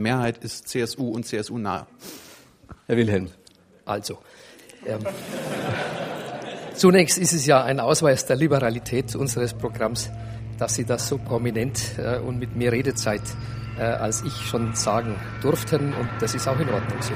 Mehrheit ist CSU und CSU nah. Herr Wilhelm. Also, ähm, zunächst ist es ja ein Ausweis der Liberalität unseres Programms, dass Sie das so prominent äh, und mit mehr Redezeit äh, als ich schon sagen durften und das ist auch in Ordnung so.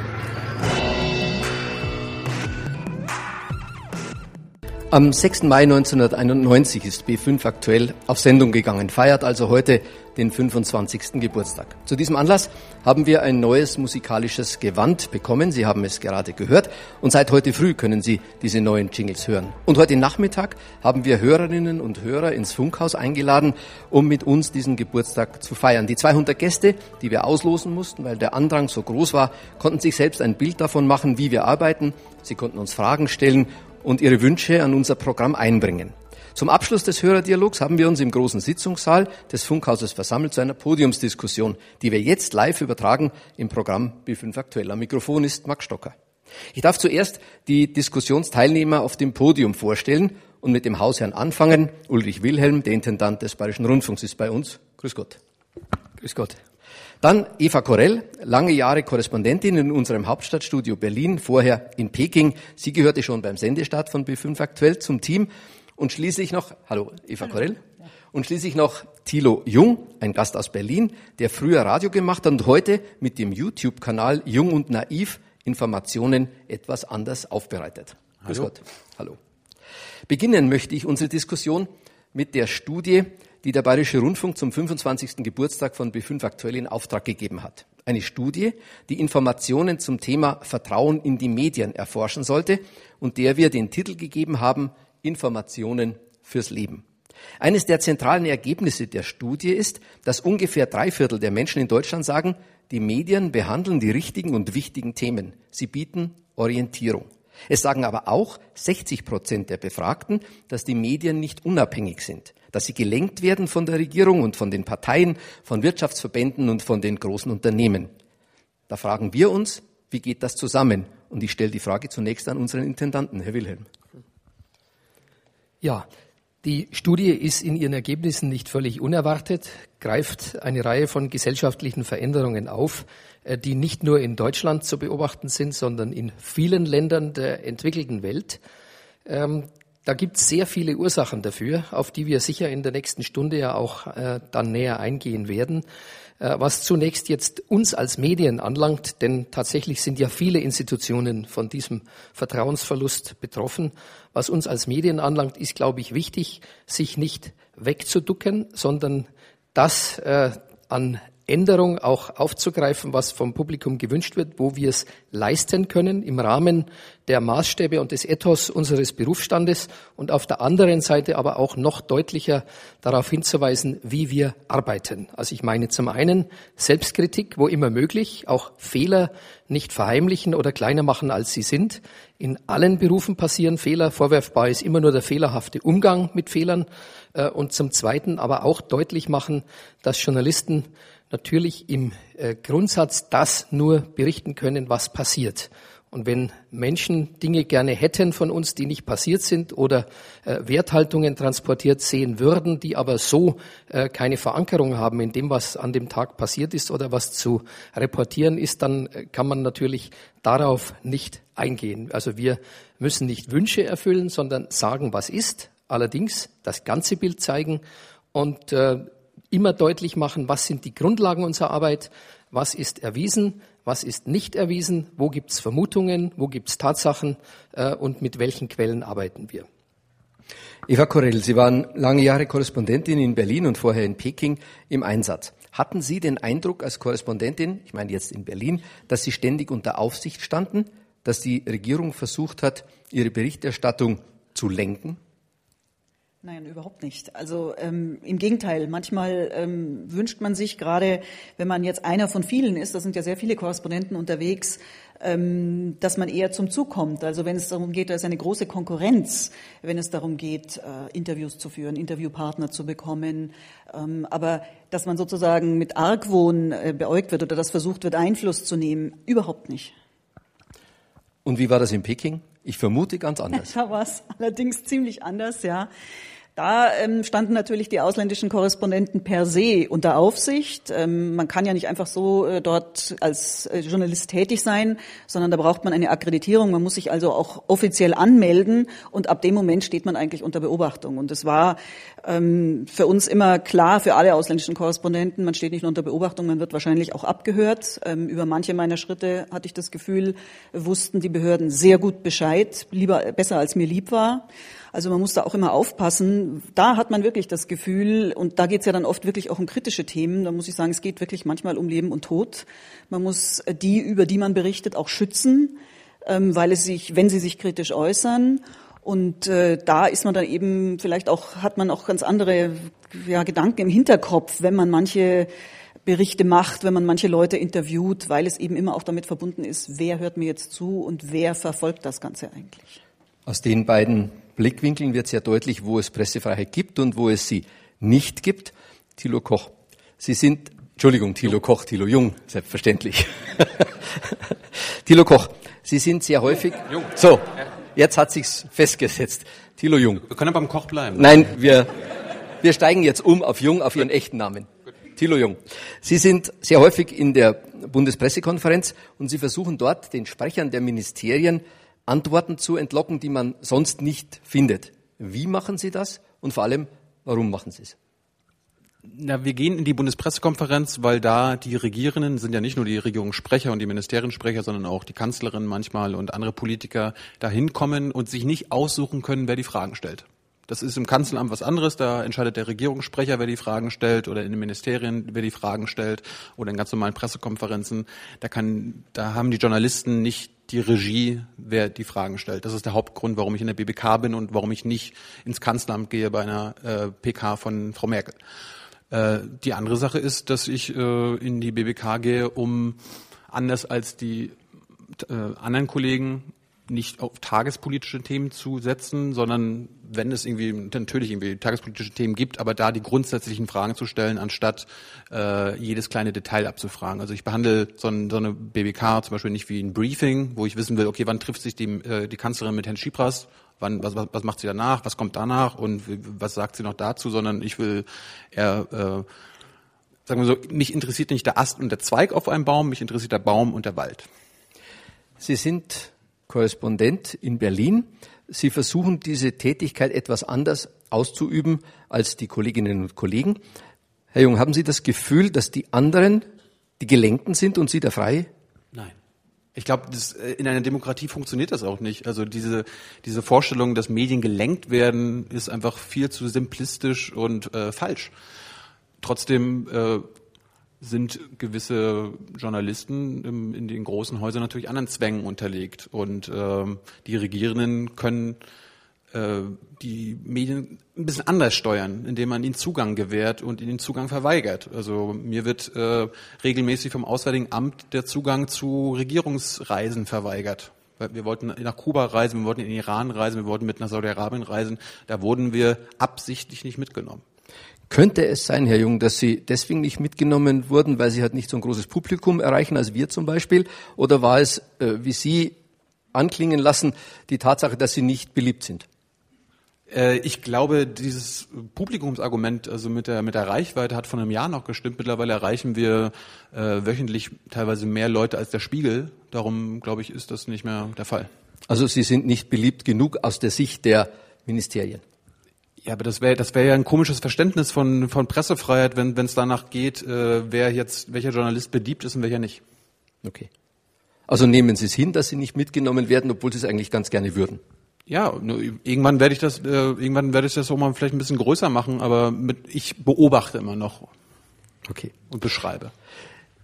Am 6. Mai 1991 ist B5 aktuell auf Sendung gegangen, feiert also heute den 25. Geburtstag. Zu diesem Anlass haben wir ein neues musikalisches Gewand bekommen. Sie haben es gerade gehört. Und seit heute früh können Sie diese neuen Jingles hören. Und heute Nachmittag haben wir Hörerinnen und Hörer ins Funkhaus eingeladen, um mit uns diesen Geburtstag zu feiern. Die 200 Gäste, die wir auslosen mussten, weil der Andrang so groß war, konnten sich selbst ein Bild davon machen, wie wir arbeiten. Sie konnten uns Fragen stellen und ihre Wünsche an unser Programm einbringen. Zum Abschluss des Hörerdialogs haben wir uns im großen Sitzungssaal des Funkhauses versammelt zu einer Podiumsdiskussion, die wir jetzt live übertragen im Programm B5 Aktuell. Am Mikrofon ist Max Stocker. Ich darf zuerst die Diskussionsteilnehmer auf dem Podium vorstellen und mit dem Hausherrn anfangen. Ulrich Wilhelm, der Intendant des Bayerischen Rundfunks, ist bei uns. Grüß Gott. Grüß Gott. Dann Eva Korell, lange Jahre Korrespondentin in unserem Hauptstadtstudio Berlin, vorher in Peking. Sie gehörte schon beim Sendestart von B5 aktuell zum Team. Und schließlich noch, hallo Eva hallo. Korell. Und schließlich noch Thilo Jung, ein Gast aus Berlin, der früher Radio gemacht hat und heute mit dem YouTube-Kanal Jung und Naiv Informationen etwas anders aufbereitet. Hallo. Grüß Gott. Hallo. Beginnen möchte ich unsere Diskussion mit der Studie, die der Bayerische Rundfunk zum 25. Geburtstag von B5 aktuell in Auftrag gegeben hat. Eine Studie, die Informationen zum Thema Vertrauen in die Medien erforschen sollte und der wir den Titel gegeben haben, Informationen fürs Leben. Eines der zentralen Ergebnisse der Studie ist, dass ungefähr drei Viertel der Menschen in Deutschland sagen, die Medien behandeln die richtigen und wichtigen Themen. Sie bieten Orientierung. Es sagen aber auch 60 Prozent der Befragten, dass die Medien nicht unabhängig sind dass sie gelenkt werden von der Regierung und von den Parteien, von Wirtschaftsverbänden und von den großen Unternehmen. Da fragen wir uns, wie geht das zusammen? Und ich stelle die Frage zunächst an unseren Intendanten, Herr Wilhelm. Ja, die Studie ist in ihren Ergebnissen nicht völlig unerwartet, greift eine Reihe von gesellschaftlichen Veränderungen auf, die nicht nur in Deutschland zu beobachten sind, sondern in vielen Ländern der entwickelten Welt. Ähm, da gibt es sehr viele Ursachen dafür, auf die wir sicher in der nächsten Stunde ja auch äh, dann näher eingehen werden. Äh, was zunächst jetzt uns als Medien anlangt, denn tatsächlich sind ja viele Institutionen von diesem Vertrauensverlust betroffen. Was uns als Medien anlangt, ist, glaube ich, wichtig, sich nicht wegzuducken, sondern das äh, an Änderung auch aufzugreifen, was vom Publikum gewünscht wird, wo wir es leisten können im Rahmen der Maßstäbe und des Ethos unseres Berufsstandes und auf der anderen Seite aber auch noch deutlicher darauf hinzuweisen, wie wir arbeiten. Also ich meine zum einen Selbstkritik, wo immer möglich, auch Fehler nicht verheimlichen oder kleiner machen, als sie sind. In allen Berufen passieren Fehler. Vorwerfbar ist immer nur der fehlerhafte Umgang mit Fehlern. Äh, und zum Zweiten aber auch deutlich machen, dass Journalisten natürlich im äh, Grundsatz das nur berichten können, was passiert. Und wenn Menschen Dinge gerne hätten von uns, die nicht passiert sind oder äh, Werthaltungen transportiert sehen würden, die aber so äh, keine Verankerung haben in dem, was an dem Tag passiert ist oder was zu reportieren ist, dann äh, kann man natürlich darauf nicht eingehen. Also wir müssen nicht Wünsche erfüllen, sondern sagen, was ist, allerdings das ganze Bild zeigen und äh, immer deutlich machen, was sind die Grundlagen unserer Arbeit, was ist erwiesen, was ist nicht erwiesen, wo gibt es Vermutungen, wo gibt es Tatsachen äh, und mit welchen Quellen arbeiten wir. Eva Korell, Sie waren lange Jahre Korrespondentin in Berlin und vorher in Peking im Einsatz. Hatten Sie den Eindruck als Korrespondentin, ich meine jetzt in Berlin, dass Sie ständig unter Aufsicht standen, dass die Regierung versucht hat, ihre Berichterstattung zu lenken? Nein, überhaupt nicht. Also ähm, im Gegenteil, manchmal ähm, wünscht man sich gerade, wenn man jetzt einer von vielen ist, da sind ja sehr viele Korrespondenten unterwegs, ähm, dass man eher zum Zug kommt. Also wenn es darum geht, da ist eine große Konkurrenz, wenn es darum geht, äh, Interviews zu führen, Interviewpartner zu bekommen. Ähm, aber dass man sozusagen mit Argwohn äh, beäugt wird oder dass versucht wird, Einfluss zu nehmen, überhaupt nicht. Und wie war das in Peking? Ich vermute ganz anders. Da war es allerdings ziemlich anders, ja. Da ähm, standen natürlich die ausländischen Korrespondenten per se unter Aufsicht. Ähm, man kann ja nicht einfach so äh, dort als äh, Journalist tätig sein, sondern da braucht man eine Akkreditierung. Man muss sich also auch offiziell anmelden und ab dem Moment steht man eigentlich unter Beobachtung. Und es war ähm, für uns immer klar, für alle ausländischen Korrespondenten, man steht nicht nur unter Beobachtung, man wird wahrscheinlich auch abgehört. Ähm, über manche meiner Schritte hatte ich das Gefühl, wussten die Behörden sehr gut Bescheid, lieber besser als mir lieb war. Also man muss da auch immer aufpassen. Da hat man wirklich das Gefühl, und da geht es ja dann oft wirklich auch um kritische Themen, da muss ich sagen, es geht wirklich manchmal um Leben und Tod. Man muss die, über die man berichtet, auch schützen, ähm, weil es sich, wenn sie sich kritisch äußern, und äh, da ist man dann eben vielleicht auch hat man auch ganz andere ja, Gedanken im Hinterkopf, wenn man manche Berichte macht, wenn man manche Leute interviewt, weil es eben immer auch damit verbunden ist, wer hört mir jetzt zu und wer verfolgt das Ganze eigentlich. Aus den beiden Blickwinkeln wird sehr deutlich, wo es Pressefreiheit gibt und wo es sie nicht gibt. Thilo Koch, Sie sind, Entschuldigung, Thilo Koch, Thilo Jung, selbstverständlich. Thilo Koch, Sie sind sehr häufig, Jung. so, jetzt hat sich's festgesetzt. Thilo Jung. Wir können beim Koch bleiben. Nein, wir, wir steigen jetzt um auf Jung, auf Ihren echten Namen. Thilo Jung. Sie sind sehr häufig in der Bundespressekonferenz und Sie versuchen dort den Sprechern der Ministerien Antworten zu entlocken, die man sonst nicht findet. Wie machen Sie das und vor allem, warum machen Sie es? Na, wir gehen in die Bundespressekonferenz, weil da die Regierenden sind ja nicht nur die Regierungssprecher und die Ministeriensprecher, sondern auch die Kanzlerin manchmal und andere Politiker da hinkommen und sich nicht aussuchen können, wer die Fragen stellt. Das ist im Kanzleramt was anderes. Da entscheidet der Regierungssprecher, wer die Fragen stellt, oder in den Ministerien, wer die Fragen stellt, oder in ganz normalen Pressekonferenzen. Da kann, da haben die Journalisten nicht die Regie, wer die Fragen stellt. Das ist der Hauptgrund, warum ich in der BBK bin und warum ich nicht ins Kanzleramt gehe bei einer äh, PK von Frau Merkel. Äh, die andere Sache ist, dass ich äh, in die BBK gehe, um anders als die äh, anderen Kollegen nicht auf tagespolitische Themen zu setzen, sondern wenn es irgendwie natürlich irgendwie tagespolitische Themen gibt, aber da die grundsätzlichen Fragen zu stellen, anstatt äh, jedes kleine Detail abzufragen. Also ich behandle so, ein, so eine BBK zum Beispiel nicht wie ein Briefing, wo ich wissen will, okay, wann trifft sich die, äh, die Kanzlerin mit Herrn Schipras, wann, was, was, was macht sie danach, was kommt danach und was sagt sie noch dazu, sondern ich will eher äh, sagen wir so, mich interessiert nicht der Ast und der Zweig auf einem Baum, mich interessiert der Baum und der Wald. Sie sind Korrespondent in Berlin. Sie versuchen diese Tätigkeit etwas anders auszuüben als die Kolleginnen und Kollegen. Herr Jung, haben Sie das Gefühl, dass die anderen die Gelenkten sind und Sie der Freie? Nein. Ich glaube, äh, in einer Demokratie funktioniert das auch nicht. Also diese, diese Vorstellung, dass Medien gelenkt werden, ist einfach viel zu simplistisch und äh, falsch. Trotzdem äh, sind gewisse Journalisten im, in den großen Häusern natürlich anderen Zwängen unterlegt. Und ähm, die Regierenden können äh, die Medien ein bisschen anders steuern, indem man ihnen Zugang gewährt und ihnen Zugang verweigert. Also mir wird äh, regelmäßig vom Auswärtigen Amt der Zugang zu Regierungsreisen verweigert. Wir wollten nach Kuba reisen, wir wollten in den Iran reisen, wir wollten mit nach Saudi-Arabien reisen. Da wurden wir absichtlich nicht mitgenommen. Könnte es sein, Herr Jung, dass Sie deswegen nicht mitgenommen wurden, weil Sie halt nicht so ein großes Publikum erreichen als wir zum Beispiel? Oder war es, äh, wie Sie anklingen lassen, die Tatsache, dass Sie nicht beliebt sind? Äh, ich glaube, dieses Publikumsargument, also mit der, mit der Reichweite, hat von einem Jahr noch gestimmt. Mittlerweile erreichen wir äh, wöchentlich teilweise mehr Leute als der Spiegel. Darum, glaube ich, ist das nicht mehr der Fall. Also Sie sind nicht beliebt genug aus der Sicht der Ministerien? Ja, aber das wäre das wäre ja ein komisches Verständnis von von Pressefreiheit, wenn wenn es danach geht, äh, wer jetzt welcher Journalist beliebt ist und welcher nicht. Okay. Also nehmen Sie es hin, dass Sie nicht mitgenommen werden, obwohl Sie es eigentlich ganz gerne würden. Ja, irgendwann werde ich das äh, irgendwann werde ich das auch mal vielleicht ein bisschen größer machen, aber mit, ich beobachte immer noch. Okay. Und beschreibe.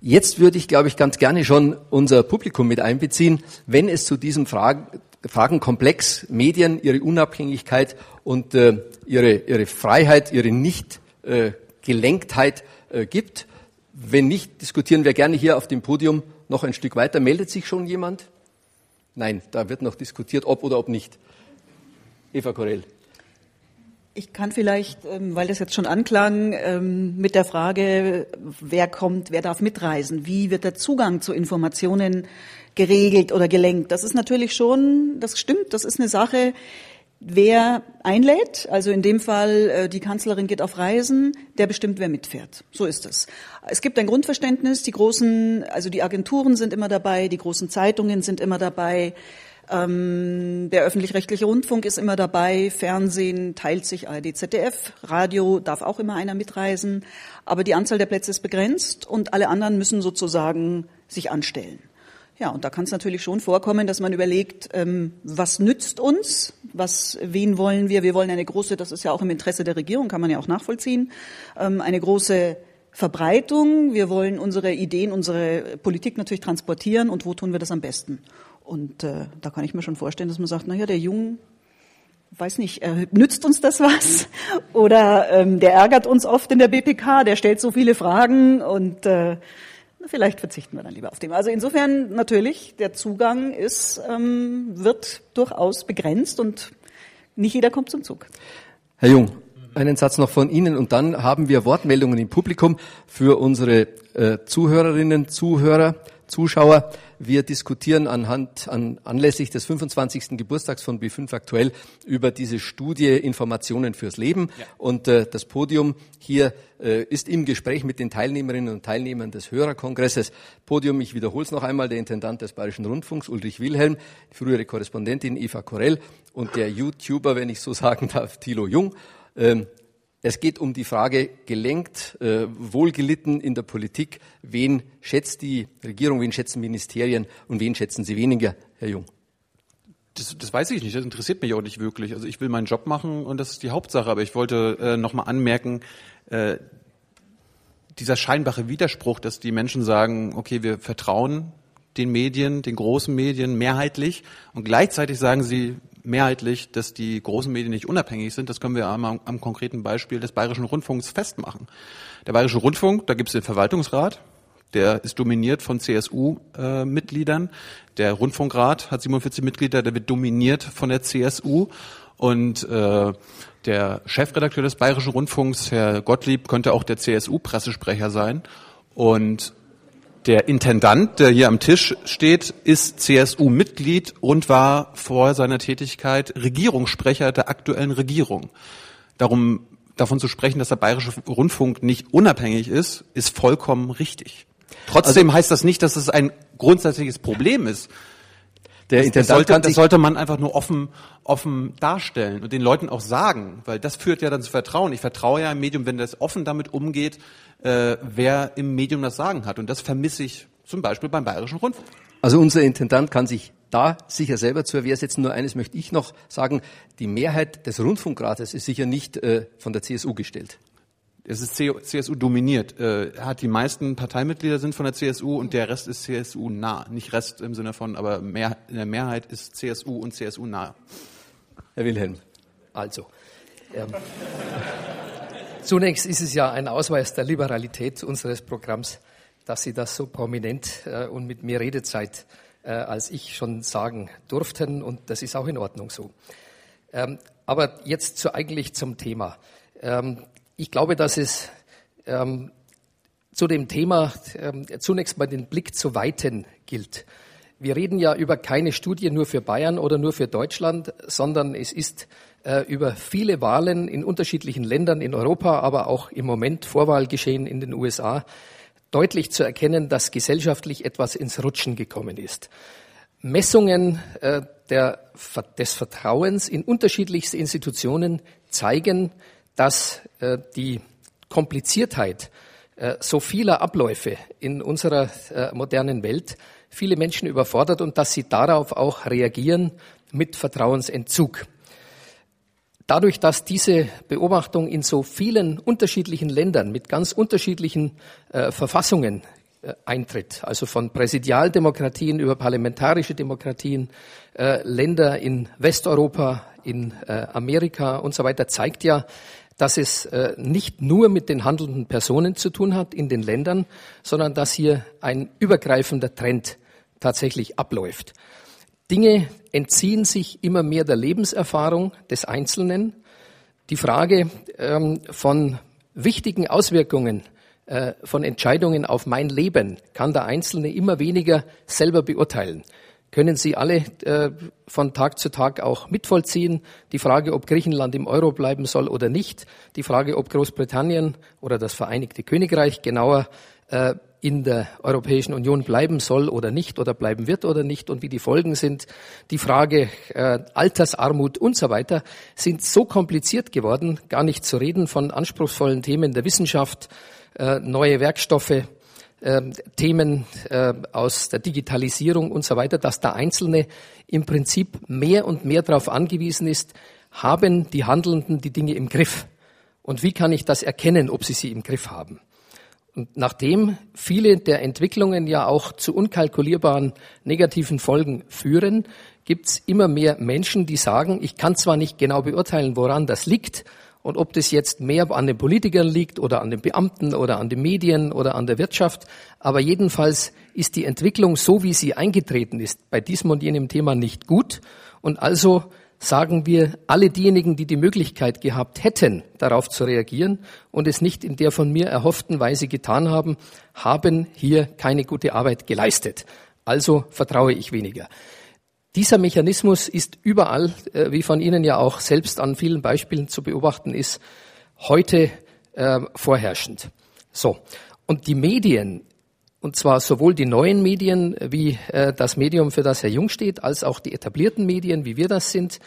Jetzt würde ich, glaube ich, ganz gerne schon unser Publikum mit einbeziehen, wenn es zu diesem Fragen, Fragenkomplex Medien, ihre Unabhängigkeit und äh, ihre, ihre Freiheit, ihre Nicht-Gelenktheit äh, äh, gibt. Wenn nicht, diskutieren wir gerne hier auf dem Podium noch ein Stück weiter. Meldet sich schon jemand? Nein, da wird noch diskutiert, ob oder ob nicht. Eva Korell. Ich kann vielleicht, ähm, weil das jetzt schon anklang, ähm, mit der Frage, wer kommt, wer darf mitreisen, wie wird der Zugang zu Informationen geregelt oder gelenkt. Das ist natürlich schon, das stimmt, das ist eine Sache, wer einlädt, also in dem Fall äh, die Kanzlerin geht auf Reisen, der bestimmt, wer mitfährt. So ist es. Es gibt ein Grundverständnis, die großen, also die Agenturen sind immer dabei, die großen Zeitungen sind immer dabei, ähm, der öffentlich-rechtliche Rundfunk ist immer dabei, Fernsehen teilt sich ARD, ZDF, Radio darf auch immer einer mitreisen, aber die Anzahl der Plätze ist begrenzt und alle anderen müssen sozusagen sich anstellen. Ja, und da kann es natürlich schon vorkommen, dass man überlegt, ähm, was nützt uns, was, wen wollen wir? Wir wollen eine große, das ist ja auch im Interesse der Regierung, kann man ja auch nachvollziehen, ähm, eine große Verbreitung. Wir wollen unsere Ideen, unsere Politik natürlich transportieren und wo tun wir das am besten? Und äh, da kann ich mir schon vorstellen, dass man sagt, na ja, der Jung, weiß nicht, äh, nützt uns das was? Oder ähm, der ärgert uns oft in der BPK, der stellt so viele Fragen und äh, Vielleicht verzichten wir dann lieber auf dem. Also insofern natürlich, der Zugang ist, ähm, wird durchaus begrenzt und nicht jeder kommt zum Zug. Herr Jung, einen Satz noch von Ihnen und dann haben wir Wortmeldungen im Publikum für unsere äh, Zuhörerinnen, Zuhörer, Zuschauer. Wir diskutieren anhand, an, anlässlich des 25. Geburtstags von B5 aktuell über diese Studie Informationen fürs Leben. Ja. Und äh, das Podium hier äh, ist im Gespräch mit den Teilnehmerinnen und Teilnehmern des Hörerkongresses. Podium, ich wiederhole es noch einmal, der Intendant des Bayerischen Rundfunks, Ulrich Wilhelm, die frühere Korrespondentin Eva Korell und der YouTuber, wenn ich so sagen darf, Thilo Jung. Ähm, es geht um die Frage, gelenkt, äh, wohlgelitten in der Politik, wen schätzt die Regierung, wen schätzen Ministerien und wen schätzen sie weniger, Herr Jung? Das, das weiß ich nicht, das interessiert mich auch nicht wirklich. Also ich will meinen Job machen und das ist die Hauptsache. Aber ich wollte äh, nochmal anmerken, äh, dieser scheinbare Widerspruch, dass die Menschen sagen, okay, wir vertrauen den Medien, den großen Medien mehrheitlich und gleichzeitig sagen sie, mehrheitlich, dass die großen Medien nicht unabhängig sind. Das können wir einmal am konkreten Beispiel des Bayerischen Rundfunks festmachen. Der Bayerische Rundfunk, da gibt es den Verwaltungsrat, der ist dominiert von CSU-Mitgliedern. Äh, der Rundfunkrat hat 47 Mitglieder, der wird dominiert von der CSU. Und äh, der Chefredakteur des Bayerischen Rundfunks, Herr Gottlieb, könnte auch der CSU-Pressesprecher sein. Und der Intendant, der hier am Tisch steht, ist CSU-Mitglied und war vor seiner Tätigkeit Regierungssprecher der aktuellen Regierung. Darum davon zu sprechen, dass der Bayerische Rundfunk nicht unabhängig ist, ist vollkommen richtig. Trotzdem also, heißt das nicht, dass es ein grundsätzliches Problem ist. Der das, das, sollte, das sollte man einfach nur offen, offen darstellen und den Leuten auch sagen, weil das führt ja dann zu Vertrauen. Ich vertraue ja im Medium, wenn das offen damit umgeht, äh, wer im Medium das Sagen hat. Und das vermisse ich zum Beispiel beim Bayerischen Rundfunk. Also unser Intendant kann sich da sicher selber zu Wehr setzen. Nur eines möchte ich noch sagen. Die Mehrheit des Rundfunkrates ist sicher nicht äh, von der CSU gestellt. Es ist CSU dominiert. Äh, hat die meisten Parteimitglieder sind von der CSU und der Rest ist CSU nah. Nicht Rest im Sinne von, aber mehr, in der Mehrheit ist CSU und CSU nah. Herr Wilhelm. Also, ähm, zunächst ist es ja ein Ausweis der Liberalität unseres Programms, dass Sie das so prominent äh, und mit mehr Redezeit äh, als ich schon sagen durften und das ist auch in Ordnung so. Ähm, aber jetzt zu, eigentlich zum Thema. Ähm, ich glaube, dass es ähm, zu dem Thema ähm, zunächst mal den Blick zu weiten gilt. Wir reden ja über keine Studie nur für Bayern oder nur für Deutschland, sondern es ist äh, über viele Wahlen in unterschiedlichen Ländern in Europa, aber auch im Moment Vorwahlgeschehen in den USA deutlich zu erkennen, dass gesellschaftlich etwas ins Rutschen gekommen ist. Messungen äh, der, des Vertrauens in unterschiedlichste Institutionen zeigen, dass äh, die Kompliziertheit äh, so vieler Abläufe in unserer äh, modernen Welt viele Menschen überfordert und dass sie darauf auch reagieren mit Vertrauensentzug. Dadurch, dass diese Beobachtung in so vielen unterschiedlichen Ländern mit ganz unterschiedlichen äh, Verfassungen äh, eintritt, also von Präsidialdemokratien über parlamentarische Demokratien, äh, Länder in Westeuropa, in Amerika und so weiter, zeigt ja, dass es äh, nicht nur mit den handelnden Personen zu tun hat in den Ländern, sondern dass hier ein übergreifender Trend tatsächlich abläuft. Dinge entziehen sich immer mehr der Lebenserfahrung des Einzelnen. Die Frage ähm, von wichtigen Auswirkungen äh, von Entscheidungen auf mein Leben kann der Einzelne immer weniger selber beurteilen. Können Sie alle äh, von Tag zu Tag auch mitvollziehen. Die Frage, ob Griechenland im Euro bleiben soll oder nicht. Die Frage, ob Großbritannien oder das Vereinigte Königreich genauer äh, in der Europäischen Union bleiben soll oder nicht oder bleiben wird oder nicht und wie die Folgen sind. Die Frage äh, Altersarmut und so weiter sind so kompliziert geworden, gar nicht zu reden von anspruchsvollen Themen der Wissenschaft, äh, neue Werkstoffe, Themen äh, aus der Digitalisierung und so weiter, dass der Einzelne im Prinzip mehr und mehr darauf angewiesen ist, haben die Handelnden die Dinge im Griff? Und wie kann ich das erkennen, ob sie sie im Griff haben? Und nachdem viele der Entwicklungen ja auch zu unkalkulierbaren negativen Folgen führen, gibt es immer mehr Menschen, die sagen, ich kann zwar nicht genau beurteilen, woran das liegt, und ob das jetzt mehr an den Politikern liegt oder an den Beamten oder an den Medien oder an der Wirtschaft, aber jedenfalls ist die Entwicklung so, wie sie eingetreten ist, bei diesem und jenem Thema nicht gut. Und also sagen wir, alle diejenigen, die die Möglichkeit gehabt hätten, darauf zu reagieren und es nicht in der von mir erhofften Weise getan haben, haben hier keine gute Arbeit geleistet. Also vertraue ich weniger. Dieser Mechanismus ist überall, äh, wie von Ihnen ja auch selbst an vielen Beispielen zu beobachten ist, heute äh, vorherrschend. So. Und die Medien, und zwar sowohl die neuen Medien wie äh, das Medium, für das Herr Jung steht, als auch die etablierten Medien, wie wir das sind,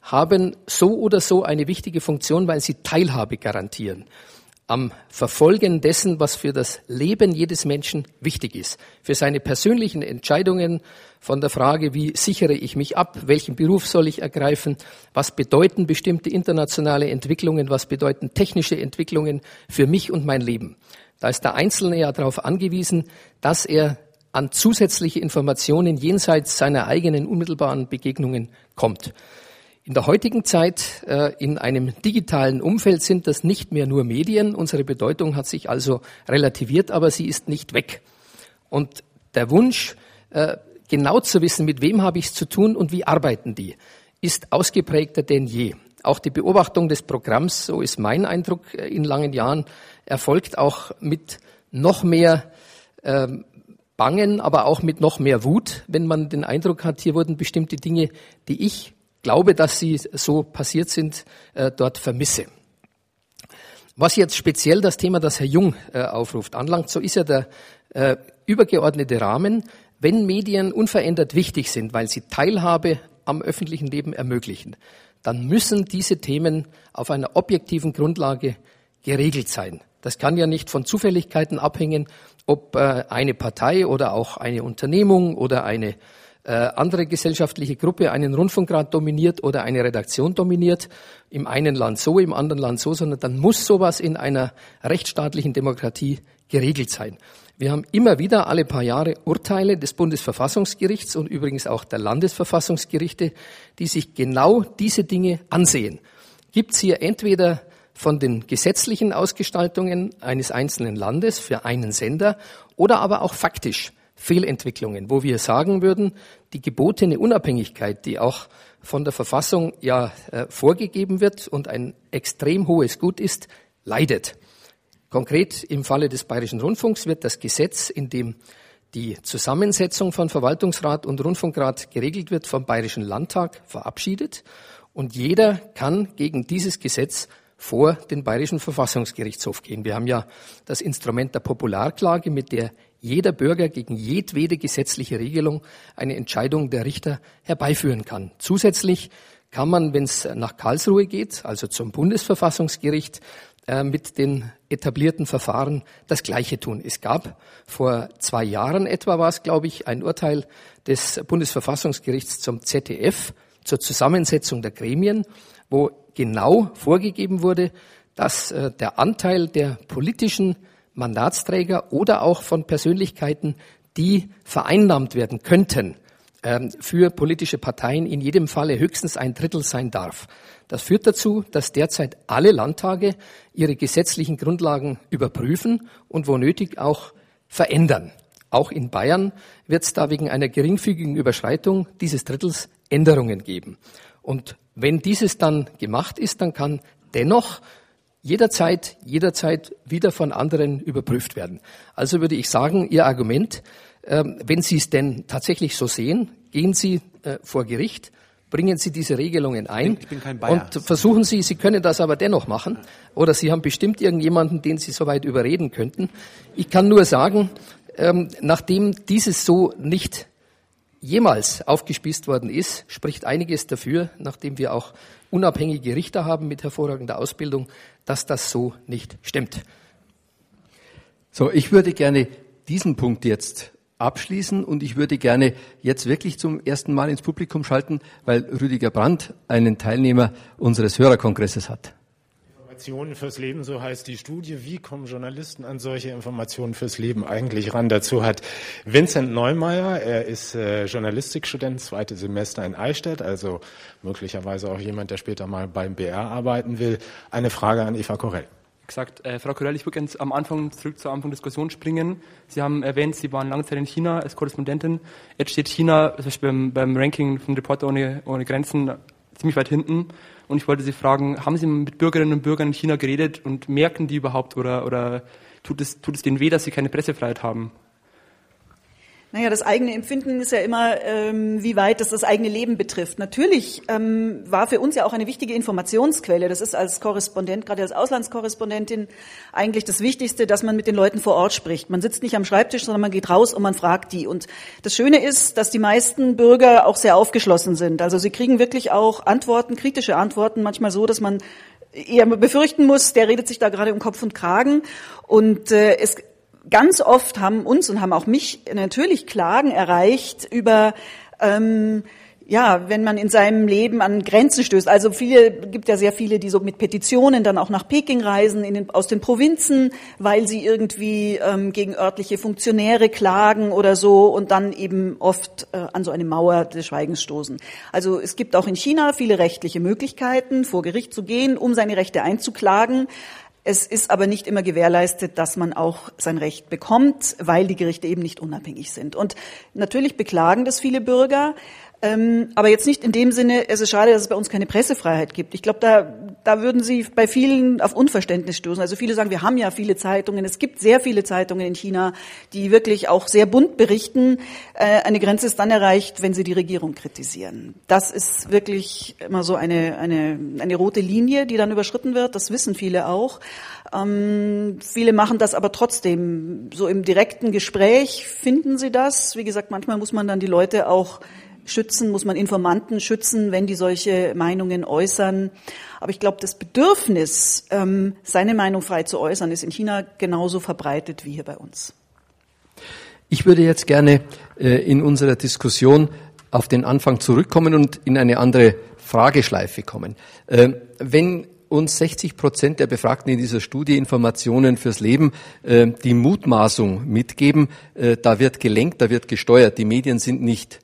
haben so oder so eine wichtige Funktion, weil sie Teilhabe garantieren am Verfolgen dessen, was für das Leben jedes Menschen wichtig ist. Für seine persönlichen Entscheidungen von der Frage, wie sichere ich mich ab, welchen Beruf soll ich ergreifen, was bedeuten bestimmte internationale Entwicklungen, was bedeuten technische Entwicklungen für mich und mein Leben. Da ist der Einzelne ja darauf angewiesen, dass er an zusätzliche Informationen jenseits seiner eigenen unmittelbaren Begegnungen kommt. In der heutigen Zeit, äh, in einem digitalen Umfeld, sind das nicht mehr nur Medien. Unsere Bedeutung hat sich also relativiert, aber sie ist nicht weg. Und der Wunsch, äh, genau zu wissen, mit wem habe ich es zu tun und wie arbeiten die, ist ausgeprägter denn je. Auch die Beobachtung des Programms, so ist mein Eindruck äh, in langen Jahren, erfolgt auch mit noch mehr ähm, Bangen, aber auch mit noch mehr Wut, wenn man den Eindruck hat, hier wurden bestimmte Dinge, die ich glaube, dass sie so passiert sind, äh, dort vermisse. Was jetzt speziell das Thema, das Herr Jung äh, aufruft, anlangt, so ist ja der äh, übergeordnete Rahmen, wenn Medien unverändert wichtig sind, weil sie Teilhabe am öffentlichen Leben ermöglichen, dann müssen diese Themen auf einer objektiven Grundlage geregelt sein. Das kann ja nicht von Zufälligkeiten abhängen, ob eine Partei oder auch eine Unternehmung oder eine äh, andere gesellschaftliche Gruppe einen Rundfunkrat dominiert oder eine Redaktion dominiert, im einen Land so, im anderen Land so, sondern dann muss sowas in einer rechtsstaatlichen Demokratie geregelt sein. Wir haben immer wieder alle paar Jahre Urteile des Bundesverfassungsgerichts und übrigens auch der Landesverfassungsgerichte, die sich genau diese Dinge ansehen. Gibt es hier entweder von den gesetzlichen Ausgestaltungen eines einzelnen Landes für einen Sender oder aber auch faktisch. Fehlentwicklungen, wo wir sagen würden, die gebotene Unabhängigkeit, die auch von der Verfassung ja äh, vorgegeben wird und ein extrem hohes Gut ist, leidet. Konkret im Falle des Bayerischen Rundfunks wird das Gesetz, in dem die Zusammensetzung von Verwaltungsrat und Rundfunkrat geregelt wird, vom Bayerischen Landtag verabschiedet. Und jeder kann gegen dieses Gesetz vor den Bayerischen Verfassungsgerichtshof gehen. Wir haben ja das Instrument der Popularklage, mit der jeder Bürger gegen jedwede gesetzliche Regelung eine Entscheidung der Richter herbeiführen kann. Zusätzlich kann man, wenn es nach Karlsruhe geht, also zum Bundesverfassungsgericht, äh, mit den etablierten Verfahren das Gleiche tun. Es gab vor zwei Jahren etwa war es, glaube ich, ein Urteil des Bundesverfassungsgerichts zum ZDF zur Zusammensetzung der Gremien, wo genau vorgegeben wurde, dass äh, der Anteil der politischen Mandatsträger oder auch von Persönlichkeiten, die vereinnahmt werden könnten, für politische Parteien in jedem Falle höchstens ein Drittel sein darf. Das führt dazu, dass derzeit alle Landtage ihre gesetzlichen Grundlagen überprüfen und wo nötig auch verändern. Auch in Bayern wird es da wegen einer geringfügigen Überschreitung dieses Drittels Änderungen geben. Und wenn dieses dann gemacht ist, dann kann dennoch jederzeit, jederzeit wieder von anderen überprüft werden. Also würde ich sagen, Ihr Argument, Ähm, wenn Sie es denn tatsächlich so sehen, gehen Sie äh, vor Gericht, bringen Sie diese Regelungen ein ich bin kein Bayer. und versuchen Sie, Sie können das aber dennoch machen, oder Sie haben bestimmt irgendjemanden, den Sie soweit überreden könnten. Ich kann nur sagen, ähm, nachdem dieses so nicht jemals aufgespießt worden ist, spricht einiges dafür, nachdem wir auch unabhängige Richter haben mit hervorragender Ausbildung, dass das so nicht stimmt. So, ich würde gerne diesen Punkt jetzt abschließen und ich würde gerne jetzt wirklich zum ersten Mal ins Publikum schalten, weil Rüdiger Brandt einen Teilnehmer unseres Hörerkongresses hat. Informationen fürs Leben, so heißt die Studie. Wie kommen Journalisten an solche Informationen fürs Leben eigentlich ran? Dazu hat Vincent Neumeier, er ist äh, Journalistikstudent, zweites Semester in Eichstätt, also möglicherweise auch jemand, der später mal beim BR arbeiten will, eine Frage an Eva Korell. Exakt. Äh, Frau Korell, ich würde gerne am Anfang zurück zur Anfang Diskussion springen. Sie haben erwähnt, Sie waren lange Zeit in China als Korrespondentin. Jetzt steht China, zum Beispiel beim, beim Ranking von Reporter ohne, ohne Grenzen, ziemlich weit hinten. Und ich wollte Sie fragen, haben Sie mit Bürgerinnen und Bürgern in China geredet und merken die überhaupt oder, oder tut, es, tut es denen weh, dass sie keine Pressefreiheit haben? Naja, das eigene Empfinden ist ja immer, ähm, wie weit das das eigene Leben betrifft. Natürlich ähm, war für uns ja auch eine wichtige Informationsquelle. Das ist als Korrespondent, gerade als Auslandskorrespondentin, eigentlich das Wichtigste, dass man mit den Leuten vor Ort spricht. Man sitzt nicht am Schreibtisch, sondern man geht raus und man fragt die. Und das Schöne ist, dass die meisten Bürger auch sehr aufgeschlossen sind. Also sie kriegen wirklich auch Antworten, kritische Antworten, manchmal so, dass man eher befürchten muss, der redet sich da gerade um Kopf und Kragen. Und äh, es ganz oft haben uns und haben auch mich natürlich Klagen erreicht über ähm, ja, wenn man in seinem Leben an Grenzen stößt. Also viele, gibt ja sehr viele, die so mit Petitionen dann auch nach Peking reisen, in den, aus den Provinzen, weil sie irgendwie ähm, gegen örtliche Funktionäre klagen oder so und dann eben oft äh, an so eine Mauer des Schweigens stoßen. Also es gibt auch in China viele rechtliche Möglichkeiten, vor Gericht zu gehen, um seine Rechte einzuklagen. Es ist aber nicht immer gewährleistet, dass man auch sein Recht bekommt, weil die Gerichte eben nicht unabhängig sind. Und natürlich beklagen das viele Bürger. Ähm, aber jetzt nicht in dem Sinne, es ist schade, dass es bei uns keine Pressefreiheit gibt. Ich glaube, da, da würden Sie bei vielen auf Unverständnis stoßen. Also viele sagen, wir haben ja viele Zeitungen. Es gibt sehr viele Zeitungen in China, die wirklich auch sehr bunt berichten. Äh, eine Grenze ist dann erreicht, wenn sie die Regierung kritisieren. Das ist wirklich immer so eine, eine, eine rote Linie, die dann überschritten wird. Das wissen viele auch. Ähm, viele machen das aber trotzdem so im direkten Gespräch finden sie das. Wie gesagt, manchmal muss man dann die Leute auch schützen, muss man Informanten schützen, wenn die solche Meinungen äußern. Aber ich glaube, das Bedürfnis, ähm, seine Meinung frei zu äußern, ist in China genauso verbreitet wie hier bei uns. Ich würde jetzt gerne äh, in unserer Diskussion auf den Anfang zurückkommen und in eine andere Frageschleife kommen. Äh, wenn uns 60 Prozent der Befragten in dieser Studie Informationen fürs Leben äh, die Mutmaßung mitgeben, äh, da wird gelenkt, da wird gesteuert, die Medien sind nicht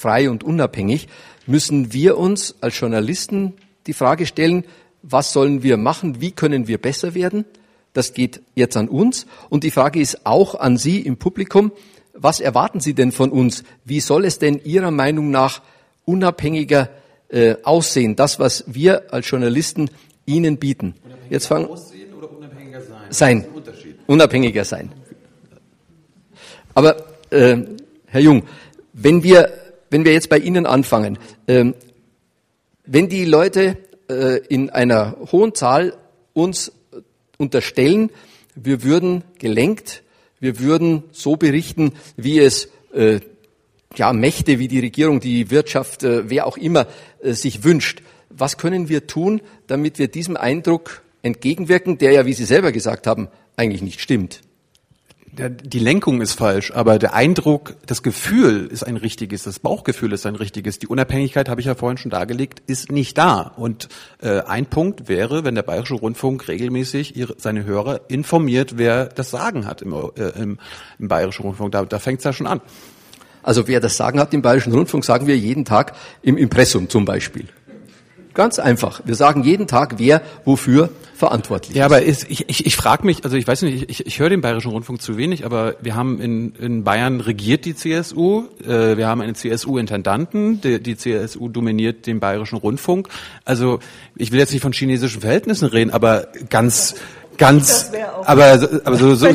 frei und unabhängig, müssen wir uns als Journalisten die Frage stellen, was sollen wir machen, wie können wir besser werden? Das geht jetzt an uns. Und die Frage ist auch an Sie im Publikum, was erwarten Sie denn von uns? Wie soll es denn Ihrer Meinung nach unabhängiger äh, aussehen, das, was wir als Journalisten Ihnen bieten? Unabhängiger jetzt fangen aussehen oder unabhängiger sein? sein, unabhängiger sein. Aber äh, Herr Jung, wenn wir wenn wir jetzt bei Ihnen anfangen, ähm, wenn die Leute äh, in einer hohen Zahl uns unterstellen, wir würden gelenkt, wir würden so berichten, wie es äh, ja, Mächte wie die Regierung, die Wirtschaft, äh, wer auch immer äh, sich wünscht. Was können wir tun, damit wir diesem Eindruck entgegenwirken, der ja, wie Sie selber gesagt haben, eigentlich nicht stimmt? Die Lenkung ist falsch, aber der Eindruck, das Gefühl ist ein richtiges, das Bauchgefühl ist ein richtiges. Die Unabhängigkeit, habe ich ja vorhin schon dargelegt, ist nicht da. Und äh, ein Punkt wäre, wenn der Bayerische Rundfunk regelmäßig ihre, seine Hörer informiert, wer das Sagen hat im, äh, im, im Bayerischen Rundfunk. Da, da fängt es ja schon an. Also wer das Sagen hat im Bayerischen Rundfunk, sagen wir jeden Tag im Impressum zum Beispiel. Ganz einfach. Wir sagen jeden Tag, wer wofür verantwortlich ja, ist. Ja, aber ist, ich, ich, ich frage mich, also ich weiß nicht, ich, ich höre den Bayerischen Rundfunk zu wenig, aber wir haben in, in Bayern regiert die CSU, äh, wir haben einen CSU-Intendanten, die, die CSU dominiert den Bayerischen Rundfunk. Also ich will jetzt nicht von chinesischen Verhältnissen reden, aber ganz ganz aber aber so, so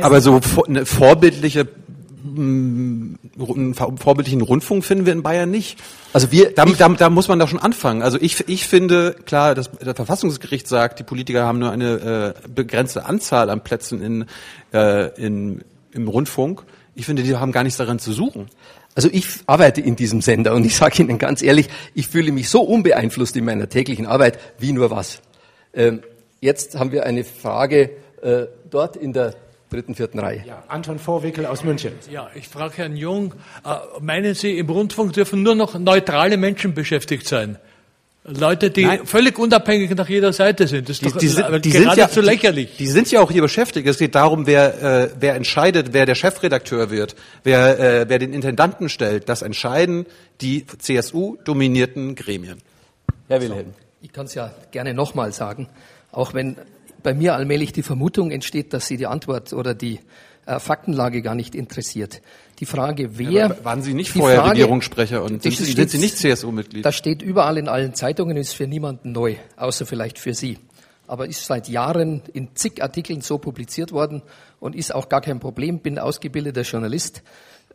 aber so ne, vorbildliche einen vorbildlichen Rundfunk finden wir in Bayern nicht. Also wir, da, da, da muss man da schon anfangen. Also ich, ich finde, klar, das, das Verfassungsgericht sagt, die Politiker haben nur eine äh, begrenzte Anzahl an Plätzen in, äh, in, im Rundfunk. Ich finde, die haben gar nichts daran zu suchen. Also ich arbeite in diesem Sender und ich sage Ihnen ganz ehrlich, ich fühle mich so unbeeinflusst in meiner täglichen Arbeit wie nur was. Ähm, jetzt haben wir eine Frage äh, dort in der dritten, vierten Reihe. Ja, Anton Vorwickel aus München. Ja, ich frage Herrn Jung, äh, meinen Sie, im Rundfunk dürfen nur noch neutrale Menschen beschäftigt sein? Leute, die Nein. völlig unabhängig nach jeder Seite sind. Das ist die, doch die, sind, die geradezu ja, lächerlich. Die, die, sind ja auch hier beschäftigt. Es geht darum, wer, äh, wer entscheidet, wer der Chefredakteur wird, wer, äh, wer den Intendanten stellt. Das entscheiden die CSU-dominierten Gremien. Herr Wilhelm. Ich kann es ja gerne nochmal sagen, auch wenn bei mir allmählich die Vermutung entsteht, dass Sie die Antwort oder die äh, Faktenlage gar nicht interessiert. Die Frage, wer. Ja, waren Sie nicht vorher Frage, Regierungssprecher und sind, steht, sind Sie nicht CSU-Mitglied? Das steht überall in allen Zeitungen, ist für niemanden neu, außer vielleicht für Sie. Aber ist seit Jahren in zig Artikeln so publiziert worden und ist auch gar kein Problem. Bin ausgebildeter Journalist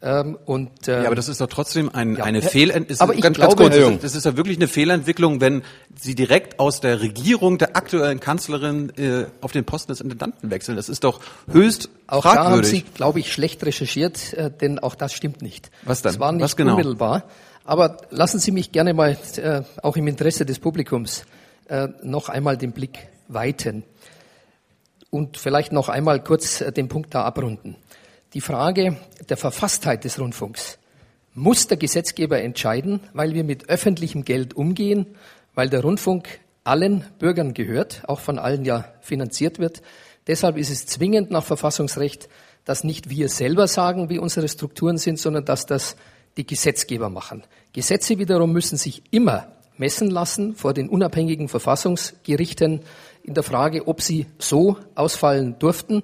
ähm, und, äh, ja, aber das ist doch trotzdem ein, ja, eine Fehlentwicklung. Ganz, glaube, ganz kurz, das ist ja wirklich eine Fehlentwicklung, wenn Sie direkt aus der Regierung der aktuellen Kanzlerin äh, auf den Posten des Intendanten wechseln. Das ist doch höchst auch fragwürdig. da haben Sie, glaube ich, schlecht recherchiert, äh, denn auch das stimmt nicht. Was dann? Das war nicht Was genau? unmittelbar. Aber lassen Sie mich gerne mal, äh, auch im Interesse des Publikums, äh, noch einmal den Blick weiten und vielleicht noch einmal kurz äh, den Punkt da abrunden die Frage der Verfasstheit des Rundfunks muss der Gesetzgeber entscheiden, weil wir mit öffentlichem Geld umgehen, weil der Rundfunk allen Bürgern gehört, auch von allen ja finanziert wird. Deshalb ist es zwingend nach Verfassungsrecht, dass nicht wir selber sagen, wie unsere Strukturen sind, sondern dass das die Gesetzgeber machen. Gesetze wiederum müssen sich immer messen lassen vor den unabhängigen Verfassungsgerichten in der Frage, ob sie so ausfallen durften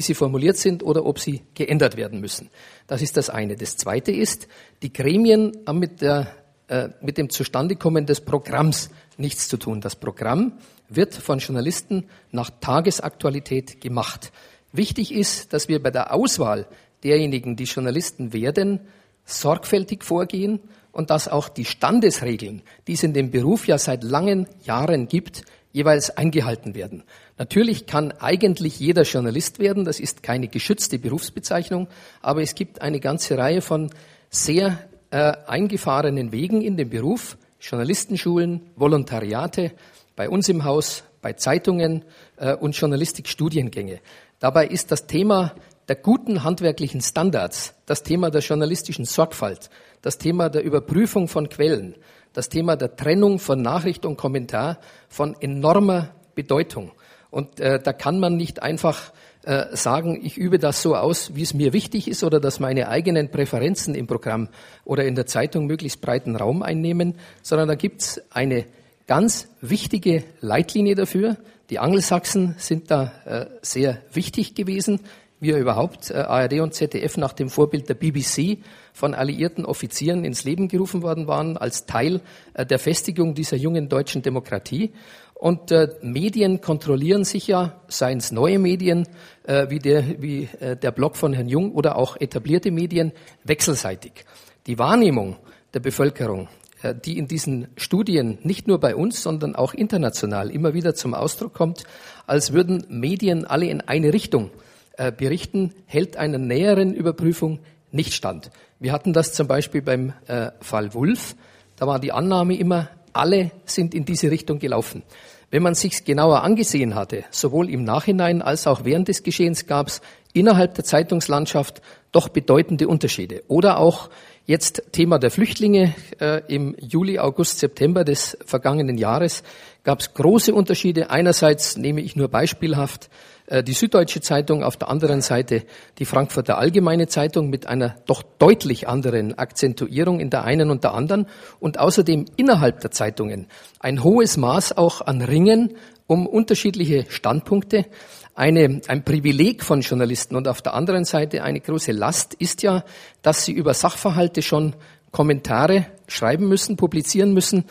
wie sie formuliert sind oder ob sie geändert werden müssen. Das ist das eine. Das zweite ist, die Gremien haben mit, der, äh, mit dem Zustandekommen des Programms nichts zu tun. Das Programm wird von Journalisten nach Tagesaktualität gemacht. Wichtig ist, dass wir bei der Auswahl derjenigen, die Journalisten werden, sorgfältig vorgehen und dass auch die Standesregeln, die es in dem Beruf ja seit langen Jahren gibt, jeweils eingehalten werden. Natürlich kann eigentlich jeder Journalist werden, das ist keine geschützte Berufsbezeichnung, aber es gibt eine ganze Reihe von sehr äh, eingefahrenen Wegen in dem Beruf, Journalistenschulen, Volontariate, bei uns im Haus, bei Zeitungen äh, und Journalistikstudiengänge. Dabei ist das Thema der guten handwerklichen Standards, das Thema der journalistischen Sorgfalt, das Thema der Überprüfung von Quellen, das Thema der Trennung von Nachricht und Kommentar von enormer Bedeutung. Und äh, da kann man nicht einfach äh, sagen, ich übe das so aus, wie es mir wichtig ist, oder dass meine eigenen Präferenzen im Programm oder in der Zeitung möglichst breiten Raum einnehmen, sondern da gibt's eine ganz wichtige Leitlinie dafür. Die Angelsachsen sind da äh, sehr wichtig gewesen wir überhaupt, äh, ARD und ZDF, nach dem Vorbild der BBC von alliierten Offizieren ins Leben gerufen worden waren, als Teil äh, der Festigung dieser jungen deutschen Demokratie. Und äh, Medien kontrollieren sich ja, seien es neue Medien äh, wie, der, wie äh, der Blog von Herrn Jung oder auch etablierte Medien, wechselseitig. Die Wahrnehmung der Bevölkerung, äh, die in diesen Studien nicht nur bei uns, sondern auch international immer wieder zum Ausdruck kommt, als würden Medien alle in eine Richtung äh, berichten, hält einer näheren Überprüfung nicht stand. Wir hatten das zum Beispiel beim äh, Fall Wulf. Da war die Annahme immer, alle sind in diese Richtung gelaufen. Wenn man sich genauer angesehen hatte, sowohl im Nachhinein als auch während des Geschehens gab es innerhalb der Zeitungslandschaft doch bedeutende Unterschiede. Oder auch jetzt Thema der Flüchtlinge äh, im Juli, August, September des vergangenen Jahres gab es große Unterschiede. Einerseits nehme ich nur beispielhaft die Süddeutsche Zeitung, auf der anderen Seite die Frankfurter Allgemeine Zeitung mit einer doch deutlich anderen Akzentuierung in der einen und der anderen und außerdem innerhalb der Zeitungen ein hohes Maß auch an Ringen um unterschiedliche Standpunkte. Eine, ein Privileg von Journalisten und auf der anderen Seite eine große Last ist ja, dass sie über Sachverhalte schon Kommentare schreiben müssen, publizieren müssen,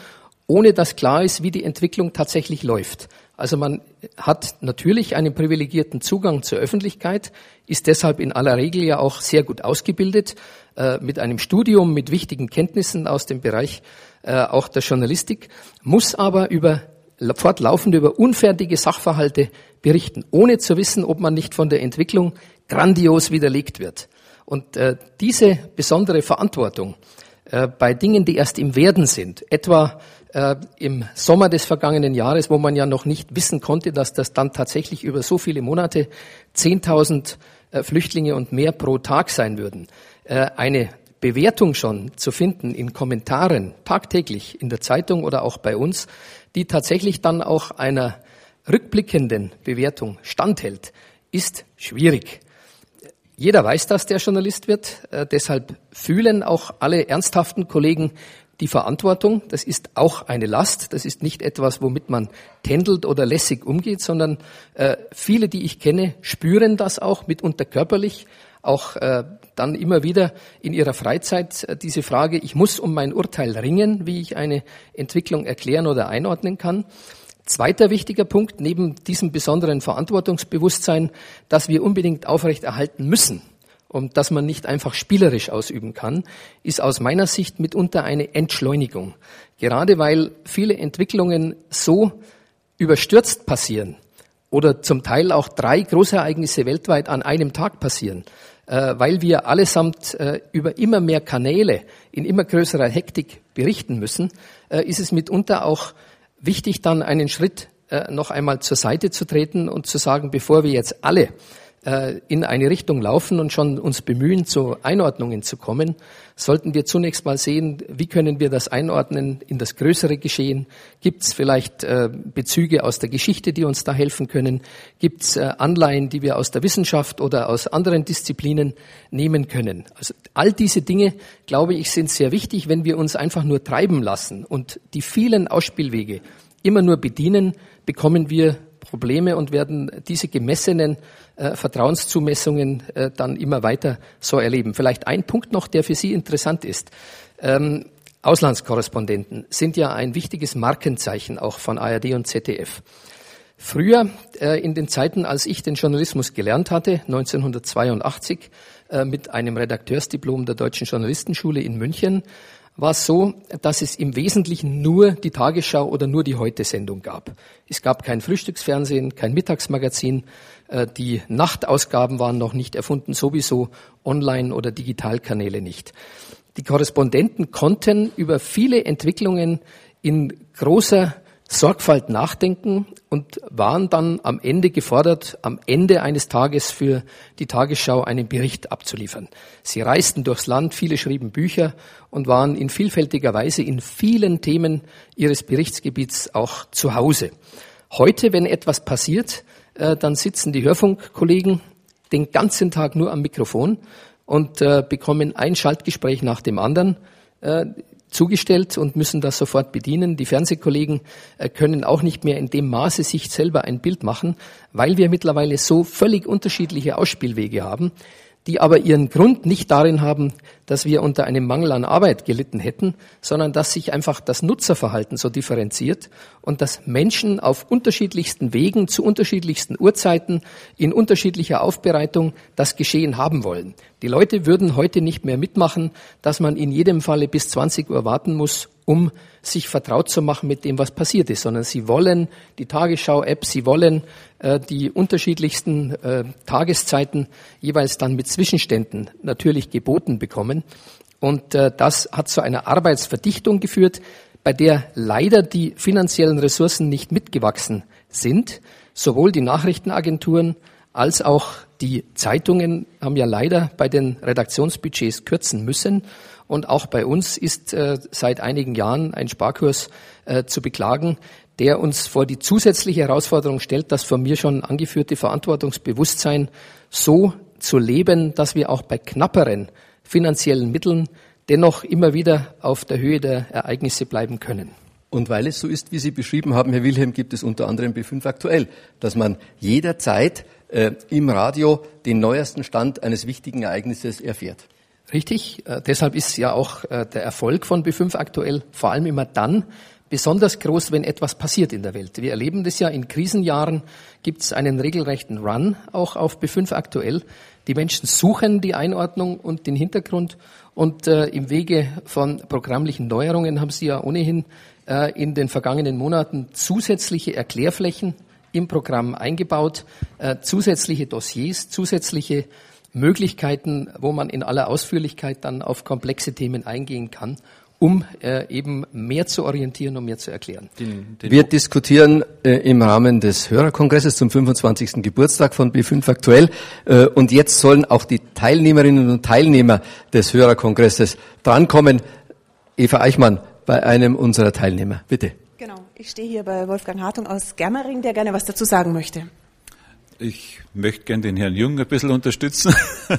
ohne dass klar ist, wie die Entwicklung tatsächlich läuft. Also man hat natürlich einen privilegierten Zugang zur Öffentlichkeit, ist deshalb in aller Regel ja auch sehr gut ausgebildet, äh, mit einem Studium, mit wichtigen Kenntnissen aus dem Bereich äh, auch der Journalistik, muss aber über fortlaufend über unfertige Sachverhalte berichten, ohne zu wissen, ob man nicht von der Entwicklung grandios widerlegt wird. Und äh, diese besondere Verantwortung äh, bei Dingen, die erst im Werden sind, etwa äh, im Sommer des vergangenen Jahres, wo man ja noch nicht wissen konnte, dass das dann tatsächlich über so viele Monate 10.000 äh, Flüchtlinge und mehr pro Tag sein würden. Äh, eine Bewertung schon zu finden in Kommentaren tagtäglich in der Zeitung oder auch bei uns, die tatsächlich dann auch einer rückblickenden Bewertung standhält, ist schwierig. Jeder weiß, dass der Journalist wird. Äh, deshalb fühlen auch alle ernsthaften Kollegen die Verantwortung. Das ist auch eine Last. Das ist nicht etwas, womit man tändelt oder lässig umgeht, sondern äh, viele, die ich kenne, spüren das auch mitunter körperlich, auch äh, dann immer wieder in ihrer Freizeit äh, diese Frage, ich muss um mein Urteil ringen, wie ich eine Entwicklung erklären oder einordnen kann. Zweiter wichtiger Punkt, neben diesem besonderen Verantwortungsbewusstsein, das wir unbedingt aufrechterhalten müssen, und dass man nicht einfach spielerisch ausüben kann, ist aus meiner Sicht mitunter eine Entschleunigung. Gerade weil viele Entwicklungen so überstürzt passieren oder zum Teil auch drei Großereignisse weltweit an einem Tag passieren, äh, weil wir allesamt äh, über immer mehr Kanäle in immer größerer Hektik berichten müssen, äh, ist es mitunter auch wichtig, dann einen Schritt äh, noch einmal zur Seite zu treten und zu sagen, bevor wir jetzt alle äh, in eine Richtung laufen und schon uns bemühen, zu Einordnungen zu kommen, sollten wir zunächst mal sehen, wie können wir das einordnen in das größere Geschehen? Gibt es vielleicht äh, Bezüge aus der Geschichte, die uns da helfen können? Gibt es äh, Anleihen, die wir aus der Wissenschaft oder aus anderen Disziplinen nehmen können? Also all diese Dinge, glaube ich, sind sehr wichtig, wenn wir uns einfach nur treiben lassen und die vielen Ausspielwege immer nur bedienen, bekommen wir Probleme und werden diese gemessenen äh, Vertrauenszumessungen äh, dann immer weiter so erleben. Vielleicht ein Punkt noch, der für Sie interessant ist. Ähm, Auslandskorrespondenten sind ja ein wichtiges Markenzeichen auch von ARD und ZDF. Früher, äh, in den Zeiten, als ich den Journalismus gelernt hatte, 1982, äh, mit einem Redakteursdiplom der Deutschen Journalistenschule in München, war es so, dass es im Wesentlichen nur die Tagesschau oder nur die Heute-Sendung gab. Es gab kein Frühstücksfernsehen, kein Mittagsmagazin, äh, die Nachtausgaben waren noch nicht erfunden, sowieso Online- oder Digitalkanäle nicht. Die Korrespondenten konnten über viele Entwicklungen in großer Sorgfalt nachdenken und waren dann am Ende gefordert, am Ende eines Tages für die Tagesschau einen Bericht abzuliefern. Sie reisten durchs Land, viele schrieben Bücher und waren in vielfältiger Weise in vielen Themen ihres Berichtsgebiets auch zu Hause. Heute, wenn etwas passiert, äh, dann sitzen die Hörfunkkollegen den ganzen Tag nur am Mikrofon und äh, bekommen ein Schaltgespräch nach dem anderen äh, zugestellt und müssen das sofort bedienen. Die Fernsehkollegen äh, können auch nicht mehr in dem Maße sich selber ein Bild machen, weil wir mittlerweile so völlig unterschiedliche Ausspielwege haben, die aber ihren Grund nicht darin haben, dass wir unter einem Mangel an Arbeit gelitten hätten, sondern dass sich einfach das Nutzerverhalten so differenziert und dass Menschen auf unterschiedlichsten Wegen zu unterschiedlichsten Uhrzeiten in unterschiedlicher Aufbereitung das Geschehen haben wollen. Die Leute würden heute nicht mehr mitmachen, dass man in jedem Falle bis 20 Uhr warten muss, um sich vertraut zu machen mit dem, was passiert ist, sondern sie wollen die Tagesschau-App, sie wollen äh, die unterschiedlichsten äh, Tageszeiten jeweils dann mit Zwischenständen natürlich geboten bekommen. Und äh, das hat zu einer Arbeitsverdichtung geführt, bei der leider die finanziellen Ressourcen nicht mitgewachsen sind. Sowohl die Nachrichtenagenturen als auch die Zeitungen haben ja leider bei den Redaktionsbudgets kürzen müssen. Und auch bei uns ist äh, seit einigen Jahren ein Sparkurs äh, zu beklagen, der uns vor die zusätzliche Herausforderung stellt, das von mir schon angeführte Verantwortungsbewusstsein so zu leben, dass wir auch bei knapperen finanziellen Mitteln dennoch immer wieder auf der Höhe der Ereignisse bleiben können. Und weil es so ist, wie Sie beschrieben haben, Herr Wilhelm, gibt es unter anderem B5 aktuell, dass man jederzeit äh, im Radio den neuesten Stand eines wichtigen Ereignisses erfährt. Richtig. Äh, deshalb ist ja auch äh, der Erfolg von B5 aktuell vor allem immer dann besonders groß, wenn etwas passiert in der Welt. Wir erleben das ja in Krisenjahren, gibt es einen regelrechten Run auch auf B5 aktuell. Die Menschen suchen die Einordnung und den Hintergrund. Und äh, im Wege von programmlichen Neuerungen haben Sie ja ohnehin äh, in den vergangenen Monaten zusätzliche Erklärflächen im Programm eingebaut, äh, zusätzliche Dossiers, zusätzliche Möglichkeiten, wo man in aller Ausführlichkeit dann auf komplexe Themen eingehen kann um äh, eben mehr zu orientieren und mehr zu erklären. Den, den Wir diskutieren äh, im Rahmen des Hörerkongresses zum 25. Geburtstag von B5 aktuell äh, und jetzt sollen auch die Teilnehmerinnen und Teilnehmer des Hörerkongresses drankommen. Eva Eichmann bei einem unserer Teilnehmer. Bitte. Genau, ich stehe hier bei Wolfgang Hartung aus Germering, der gerne was dazu sagen möchte. Ich möchte gerne den Herrn Jung ein bisschen unterstützen.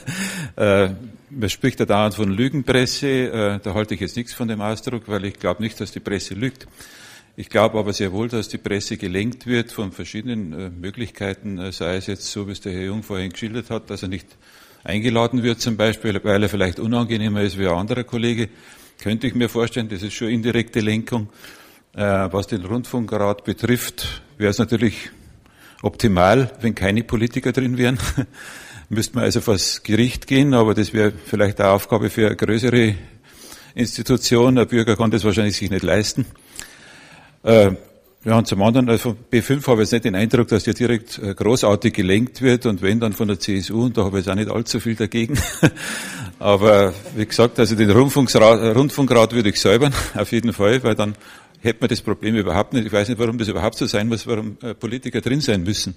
äh, man spricht ja dauernd von Lügenpresse. Äh, da halte ich jetzt nichts von dem Ausdruck, weil ich glaube nicht, dass die Presse lügt. Ich glaube aber sehr wohl, dass die Presse gelenkt wird von verschiedenen äh, Möglichkeiten, sei es jetzt so, wie es der Herr Jung vorhin geschildert hat, dass er nicht eingeladen wird zum Beispiel, weil er vielleicht unangenehmer ist wie ein anderer Kollege. Könnte ich mir vorstellen, das ist schon indirekte Lenkung. Was den Rundfunkrat betrifft, wäre es natürlich optimal, wenn keine Politiker drin wären müsste man also vors Gericht gehen, aber das wäre vielleicht eine Aufgabe für eine größere Institution. Ein Bürger kann das wahrscheinlich sich nicht leisten. Äh, ja, und zum anderen, also B5 habe ich jetzt nicht den Eindruck, dass der direkt äh, großartig gelenkt wird und wenn dann von der CSU und da habe ich jetzt auch nicht allzu viel dagegen. Aber wie gesagt, also den Rundfunkrat, Rundfunkrat würde ich säubern, auf jeden Fall, weil dann hätte man das Problem überhaupt nicht. Ich weiß nicht, warum das überhaupt so sein muss, warum äh, Politiker drin sein müssen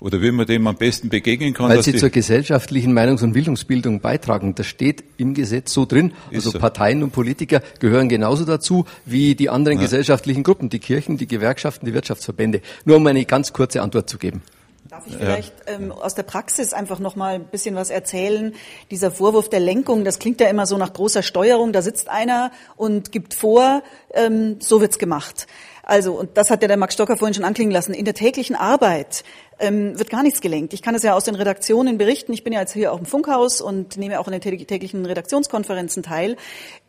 oder wie man dem am besten begegnen kann. Weil sie zur gesellschaftlichen Meinungs- und Bildungsbildung beitragen. Das steht im Gesetz so drin. Also so. Parteien und Politiker gehören genauso dazu wie die anderen ja. gesellschaftlichen Gruppen, die Kirchen, die Gewerkschaften, die Wirtschaftsverbände. Nur um eine ganz kurze Antwort zu geben. Darf ich vielleicht ähm, aus der Praxis einfach noch mal ein bisschen was erzählen? Dieser Vorwurf der Lenkung, das klingt ja immer so nach großer Steuerung. Da sitzt einer und gibt vor, ähm, so wird's gemacht. Also, und das hat ja der Max Stocker vorhin schon anklingen lassen, in der täglichen Arbeit ähm, wird gar nichts gelenkt. Ich kann es ja aus den Redaktionen berichten. Ich bin ja jetzt hier auch im Funkhaus und nehme auch an den täglichen Redaktionskonferenzen teil.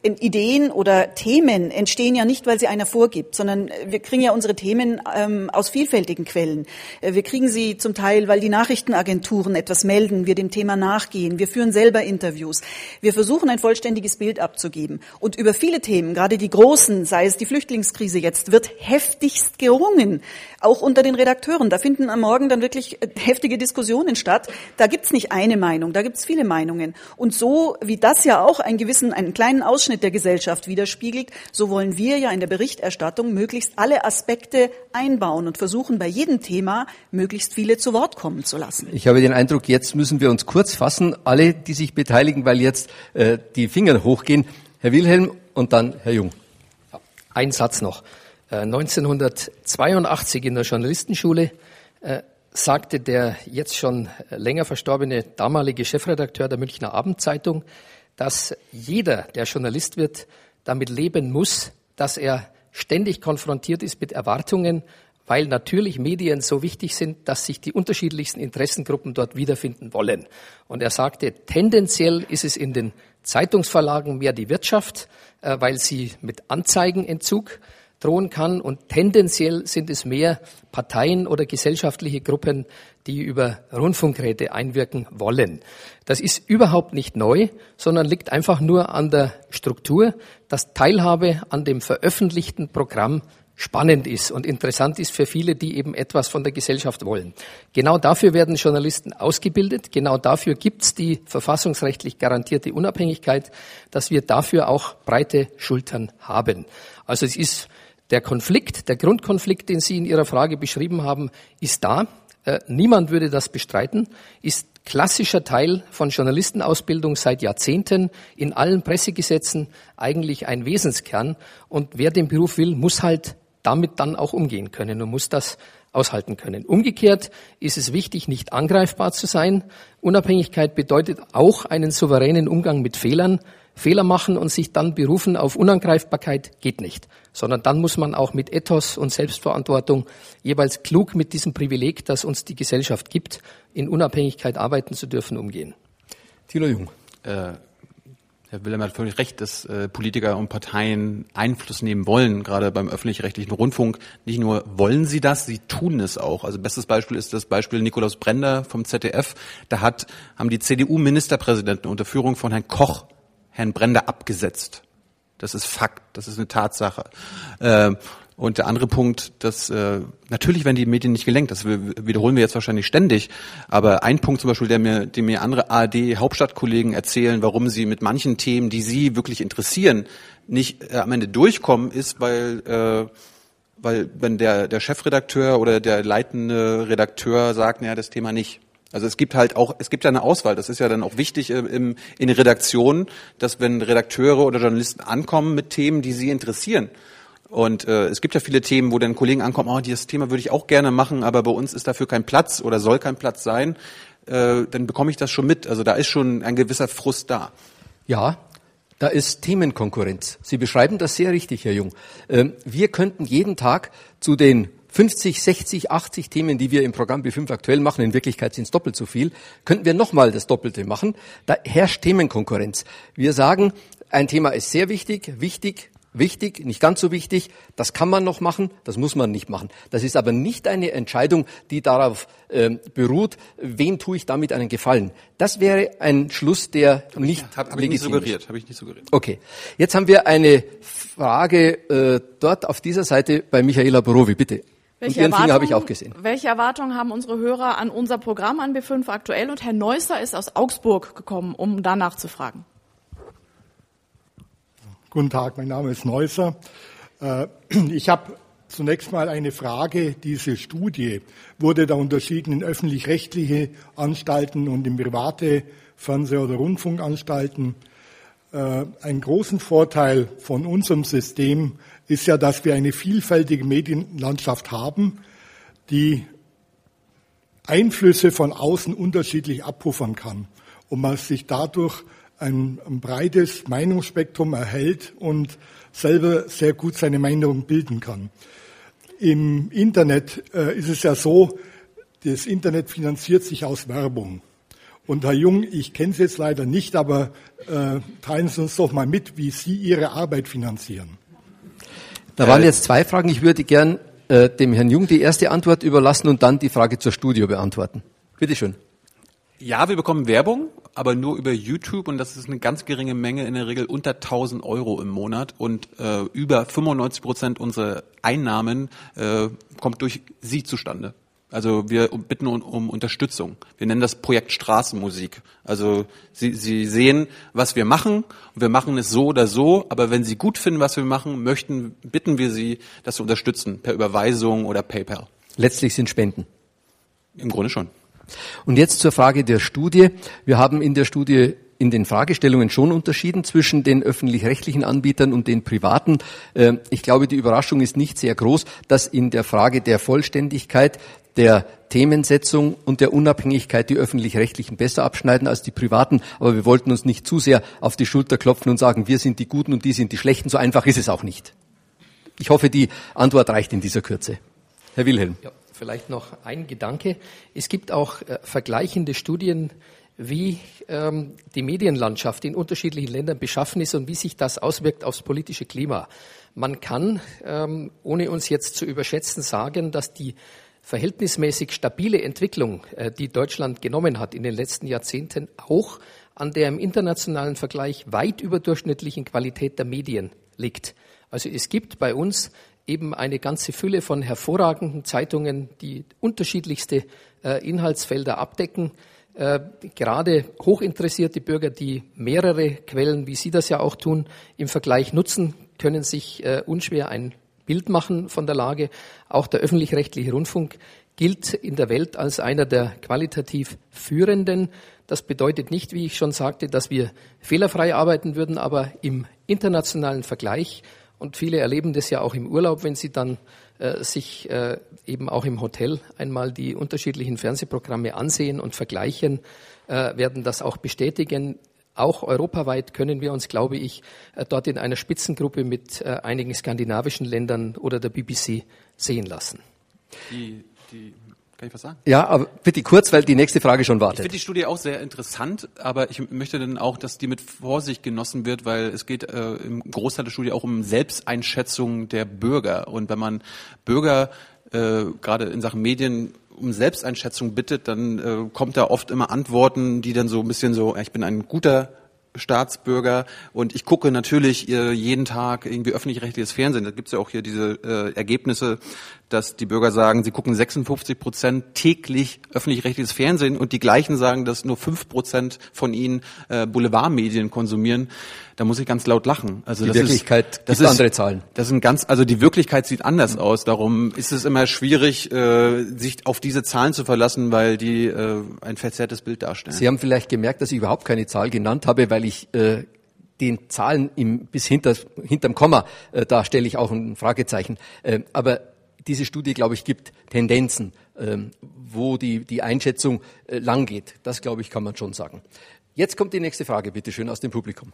Ideen oder Themen entstehen ja nicht, weil sie einer vorgibt, sondern wir kriegen ja unsere Themen ähm, aus vielfältigen Quellen. Äh, wir kriegen sie zum Teil, weil die Nachrichtenagenturen etwas melden, wir dem Thema nachgehen. Wir führen selber Interviews. Wir versuchen ein vollständiges Bild abzugeben. Und über viele Themen, gerade die großen, sei es die Flüchtlingskrise jetzt, wird heftigst gerungen, auch unter den Redakteuren. Da finden am Morgen dann wirklich äh, heftige Diskussionen statt. Da gibt's nicht eine Meinung, da gibt's viele Meinungen. Und so wie das ja auch einen gewissen, einen kleinen Ausschnitt der Gesellschaft widerspiegelt, so wollen wir ja in der Berichterstattung möglichst alle Aspekte einbauen und versuchen bei jedem Thema möglichst viele zu Wort kommen zu lassen. Ich habe den Eindruck, jetzt müssen wir uns kurz fassen, alle, die sich beteiligen, weil jetzt äh, die Finger hochgehen. Herr Wilhelm und dann Herr Jung. Ein Satz noch. 1982 äh, in der Journalistenschule äh, sagte der jetzt schon länger verstorbene damalige Chefredakteur der Münchner Abendzeitung, dass jeder, der Journalist wird, damit leben muss, dass er ständig konfrontiert ist mit Erwartungen, weil natürlich Medien so wichtig sind, dass sich die unterschiedlichsten Interessengruppen dort wiederfinden wollen. Und er sagte, tendenziell ist es in den Zeitungsverlagen mehr die Wirtschaft, äh, weil sie mit Anzeigenentzug drohen kann. Und tendenziell sind es mehr Parteien oder gesellschaftliche Gruppen, die über Rundfunkräte einwirken wollen. Das ist überhaupt nicht neu, sondern liegt einfach nur an der Struktur, dass Teilhabe an dem veröffentlichten Programm spannend ist und interessant ist für viele, die eben etwas von der Gesellschaft wollen. Genau dafür werden Journalisten ausgebildet. Genau dafür gibt's die verfassungsrechtlich garantierte Unabhängigkeit, dass wir dafür auch breite Schultern haben. Also es ist der Konflikt, der Grundkonflikt, den Sie in Ihrer Frage beschrieben haben, ist da. Äh, niemand würde das bestreiten, ist klassischer Teil von Journalistenausbildung seit Jahrzehnten in allen Pressegesetzen eigentlich ein Wesenskern. Und wer den Beruf will, muss halt damit dann auch umgehen können und muss das aushalten können. Umgekehrt ist es wichtig, nicht angreifbar zu sein. Unabhängigkeit bedeutet auch einen souveränen Umgang mit Fehlern. Fehler machen und sich dann berufen auf Unangreifbarkeit geht nicht, sondern dann muss man auch mit Ethos und Selbstverantwortung jeweils klug mit diesem Privileg, das uns die Gesellschaft gibt, in Unabhängigkeit arbeiten zu dürfen, umgehen. Thilo Jung. Äh, Herr Wilhelm hat völlig recht, dass äh, Politiker und Parteien Einfluss nehmen wollen, gerade beim öffentlich-rechtlichen Rundfunk. Nicht nur wollen sie das, sie tun es auch. Also bestes Beispiel ist das Beispiel Nikolaus Brender vom ZDF. Da hat, haben die CDU-Ministerpräsidenten unter Führung von Herrn Koch Herrn Brender abgesetzt. Das ist Fakt, das ist eine Tatsache. Äh, und der andere Punkt, dass äh, natürlich werden die Medien nicht gelenkt, das wiederholen wir jetzt wahrscheinlich ständig, aber ein Punkt zum Beispiel, der mir, dem mir andere ARD-Hauptstadtkollegen erzählen, warum sie mit manchen Themen, die sie wirklich interessieren, nicht äh, am Ende durchkommen, ist, weil äh, weil wenn der, der Chefredakteur oder der leitende Redakteur sagt, naja, das Thema nicht. Also es gibt halt auch, es gibt ja eine Auswahl. Das ist ja dann auch wichtig äh, im, in Redaktionen, dass wenn Redakteure oder Journalisten ankommen mit Themen, die sie interessieren, und äh, es gibt ja viele Themen, wo dann Kollegen ankommen, oh, dieses Thema würde ich auch gerne machen, aber bei uns ist dafür kein Platz oder soll kein Platz sein. Äh, dann bekomme ich das schon mit. Also da ist schon ein gewisser Frust da. Ja, da ist Themenkonkurrenz. Sie beschreiben das sehr richtig, Herr Jung. Ähm, wir könnten jeden Tag zu den 50, 60, 80 Themen, die wir im Programm B5 aktuell machen, in Wirklichkeit sind es doppelt so viel, könnten wir nochmal das Doppelte machen. Da herrscht Themenkonkurrenz. Wir sagen, ein Thema ist sehr wichtig, wichtig, wichtig, nicht ganz so wichtig, das kann man noch machen, das muss man nicht machen. Das ist aber nicht eine Entscheidung, die darauf ähm, beruht, wem tue ich damit einen Gefallen. Das wäre ein Schluss, der hab nicht ich, hab, hab ich nicht suggeriert, habe ich nicht suggeriert. Okay, jetzt haben wir eine Frage äh, dort auf dieser Seite bei Michaela Borowi, bitte. Welche und Ihren Finger habe ich auch gesehen. Welche Erwartungen haben unsere Hörer an unser Programm an B5 aktuell? Und Herr Neusser ist aus Augsburg gekommen, um danach zu fragen. Guten Tag, mein Name ist Neusser. Äh, ich habe zunächst mal eine Frage. Diese Studie wurde da unterschieden in öffentlich-rechtliche Anstalten und in private Fernseh- oder Rundfunkanstalten. Äh, einen großen Vorteil von unserem System ist ja, dass wir eine vielfältige Medienlandschaft haben, die Einflüsse von außen unterschiedlich abpuffern kann und man sich dadurch ein, ein breites Meinungsspektrum erhält und selber sehr gut seine Meinung bilden kann. Im Internet äh, ist es ja so, das Internet finanziert sich aus Werbung. Und Herr Jung, ich kenne Sie jetzt leider nicht, aber äh, teilen Sie uns doch mal mit, wie Sie Ihre Arbeit finanzieren. Da waren jetzt zwei Fragen. Ich würde gern äh, dem Herrn Jung die erste Antwort überlassen und dann die Frage zur Studio beantworten. Bitte schön. Ja, wir bekommen Werbung, aber nur über YouTube und das ist eine ganz geringe Menge, in der Regel unter 1000 Euro im Monat und äh, über 95 Prozent unserer Einnahmen äh, kommt durch Sie zustande. Also wir bitten um, um, Unterstützung. Wir nennen das Projekt Straßenmusik. Also Sie, Sie sehen, was wir machen wir machen es so oder so, aber wenn Sie gut finden, was wir machen, möchten, bitten wir Sie, das zu unterstützen per Überweisung oder PayPal. Letztlich sind Spenden. Im Grunde schon. Und jetzt zur Frage der Studie. Wir haben in der Studie in den Fragestellungen schon unterschieden zwischen den öffentlich-rechtlichen Anbietern und den privaten. Ähm, ich glaube, die Überraschung ist nicht sehr groß, dass in der Frage der Vollständigkeit, der Themensetzung und der Unabhängigkeit die öffentlich-rechtlichen besser abschneiden als die privaten. Aber wir wollten uns nicht zu sehr auf die Schulter klopfen und sagen, wir sind die Guten und die sind die Schlechten. So einfach ist es auch nicht. Ich hoffe, die Antwort reicht in dieser Kürze. Herr Wilhelm. Ja. Vielleicht noch ein Gedanke. Es gibt auch äh, vergleichende Studien, wie ähm, die Medienlandschaft in unterschiedlichen Ländern beschaffen ist und wie sich das auswirkt aufs politische Klima. Man kann, ähm, ohne uns jetzt zu überschätzen, sagen, dass die verhältnismäßig stabile Entwicklung, äh, die Deutschland genommen hat in den letzten Jahrzehnten, auch an der im internationalen Vergleich weit überdurchschnittlichen Qualität der Medien liegt. Also es gibt bei uns eben eine ganze Fülle von hervorragenden Zeitungen, die unterschiedlichste äh, Inhaltsfelder abdecken. Äh, gerade hochinteressierte Bürger, die mehrere Quellen, wie Sie das ja auch tun, im Vergleich nutzen, können sich unschwer ein Bild machen von der Lage. Auch der öffentlich-rechtliche Rundfunk gilt in der Welt als einer der qualitativ führenden. Das bedeutet nicht, wie ich schon sagte, dass wir fehlerfrei arbeiten würden, aber im internationalen Vergleich und viele erleben das ja auch im Urlaub, wenn sie dann äh, sich äh, eben auch im Hotel einmal die unterschiedlichen Fernsehprogramme ansehen und vergleichen, äh, werden das auch bestätigen. Auch europaweit können wir uns, glaube ich, äh, dort in einer Spitzengruppe mit äh, einigen skandinavischen Ländern oder der BBC sehen lassen. Die, die Kann ich was sagen? Ja, aber bitte kurz, weil die nächste Frage schon wartet. Ich finde die Studie auch sehr interessant, aber ich möchte dann auch, dass die mit Vorsicht genossen wird, weil es geht äh, im Großteil der Studie auch um Selbsteinschätzung der Bürger. Und wenn man Bürger äh, gerade in Sachen Medien um Selbsteinschätzung bittet, dann äh, kommt da oft immer Antworten, die dann so ein bisschen so, ich bin ein guter Staatsbürger und ich gucke natürlich äh, jeden Tag irgendwie öffentlich-rechtliches Fernsehen. Da gibt's ja auch hier diese äh, Ergebnisse, dass die Bürger sagen, sie gucken 56 Prozent täglich öffentlich-rechtliches Fernsehen und die gleichen sagen, dass nur fünf Prozent von ihnen äh, Boulevardmedien konsumieren. Da muss ich ganz laut lachen. Also die das Wirklichkeit ist, das ist andere Zahlen. Das sind ganz, also die Wirklichkeit sieht anders aus. Darum ist es immer schwierig, äh, sich auf diese Zahlen zu verlassen, weil die äh, ein verzerrtes Bild darstellen. Sie haben vielleicht gemerkt, dass ich überhaupt keine Zahl genannt habe, weil ich äh, den Zahlen im, bis hinter, hinterm Komma, äh, da stelle ich auch ein Fragezeichen. Äh, aber diese Studie, glaube ich, gibt Tendenzen, ähm, wo die, die Einschätzung äh, lang geht. Das, glaube ich, kann man schon sagen. Jetzt kommt die nächste Frage, bitte schön, aus dem Publikum.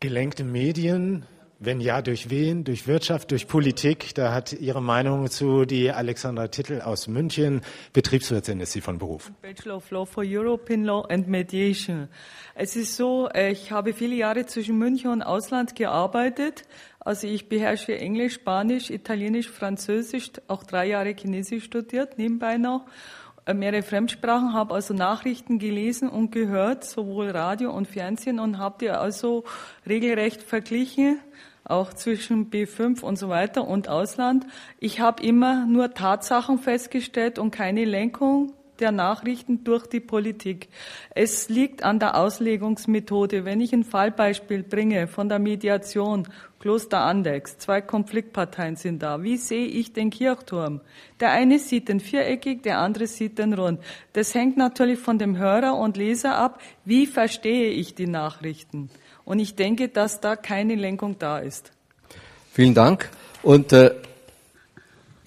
Gelenkte Medien, wenn ja, durch wen? Durch Wirtschaft, durch Politik? Da hat Ihre Meinung zu die Alexandra Tittel aus München. Betriebswirtin ist sie von Beruf. Bachelor of Law for European Law and Mediation. Es ist so, äh, ich habe viele Jahre zwischen München und Ausland gearbeitet. Also ich beherrsche Englisch, Spanisch, Italienisch, Französisch, auch drei Jahre Chinesisch studiert, nebenbei noch äh, mehrere Fremdsprachen, habe also Nachrichten gelesen und gehört, sowohl Radio und Fernsehen und habe die also regelrecht verglichen auch zwischen B5 und so weiter und Ausland. Ich habe immer nur Tatsachen festgestellt und keine Lenkung der Nachrichten durch die Politik. Es liegt an der Auslegungsmethode. Wenn ich ein Fallbeispiel bringe von der Mediation, Kloster Andex, zwei Konfliktparteien sind da. Wie sehe ich den Kirchturm? Der eine sieht den viereckig, der andere sieht den rund. Das hängt natürlich von dem Hörer und Leser ab. Wie verstehe ich die Nachrichten? Und ich denke, dass da keine Lenkung da ist. Vielen Dank. Und äh,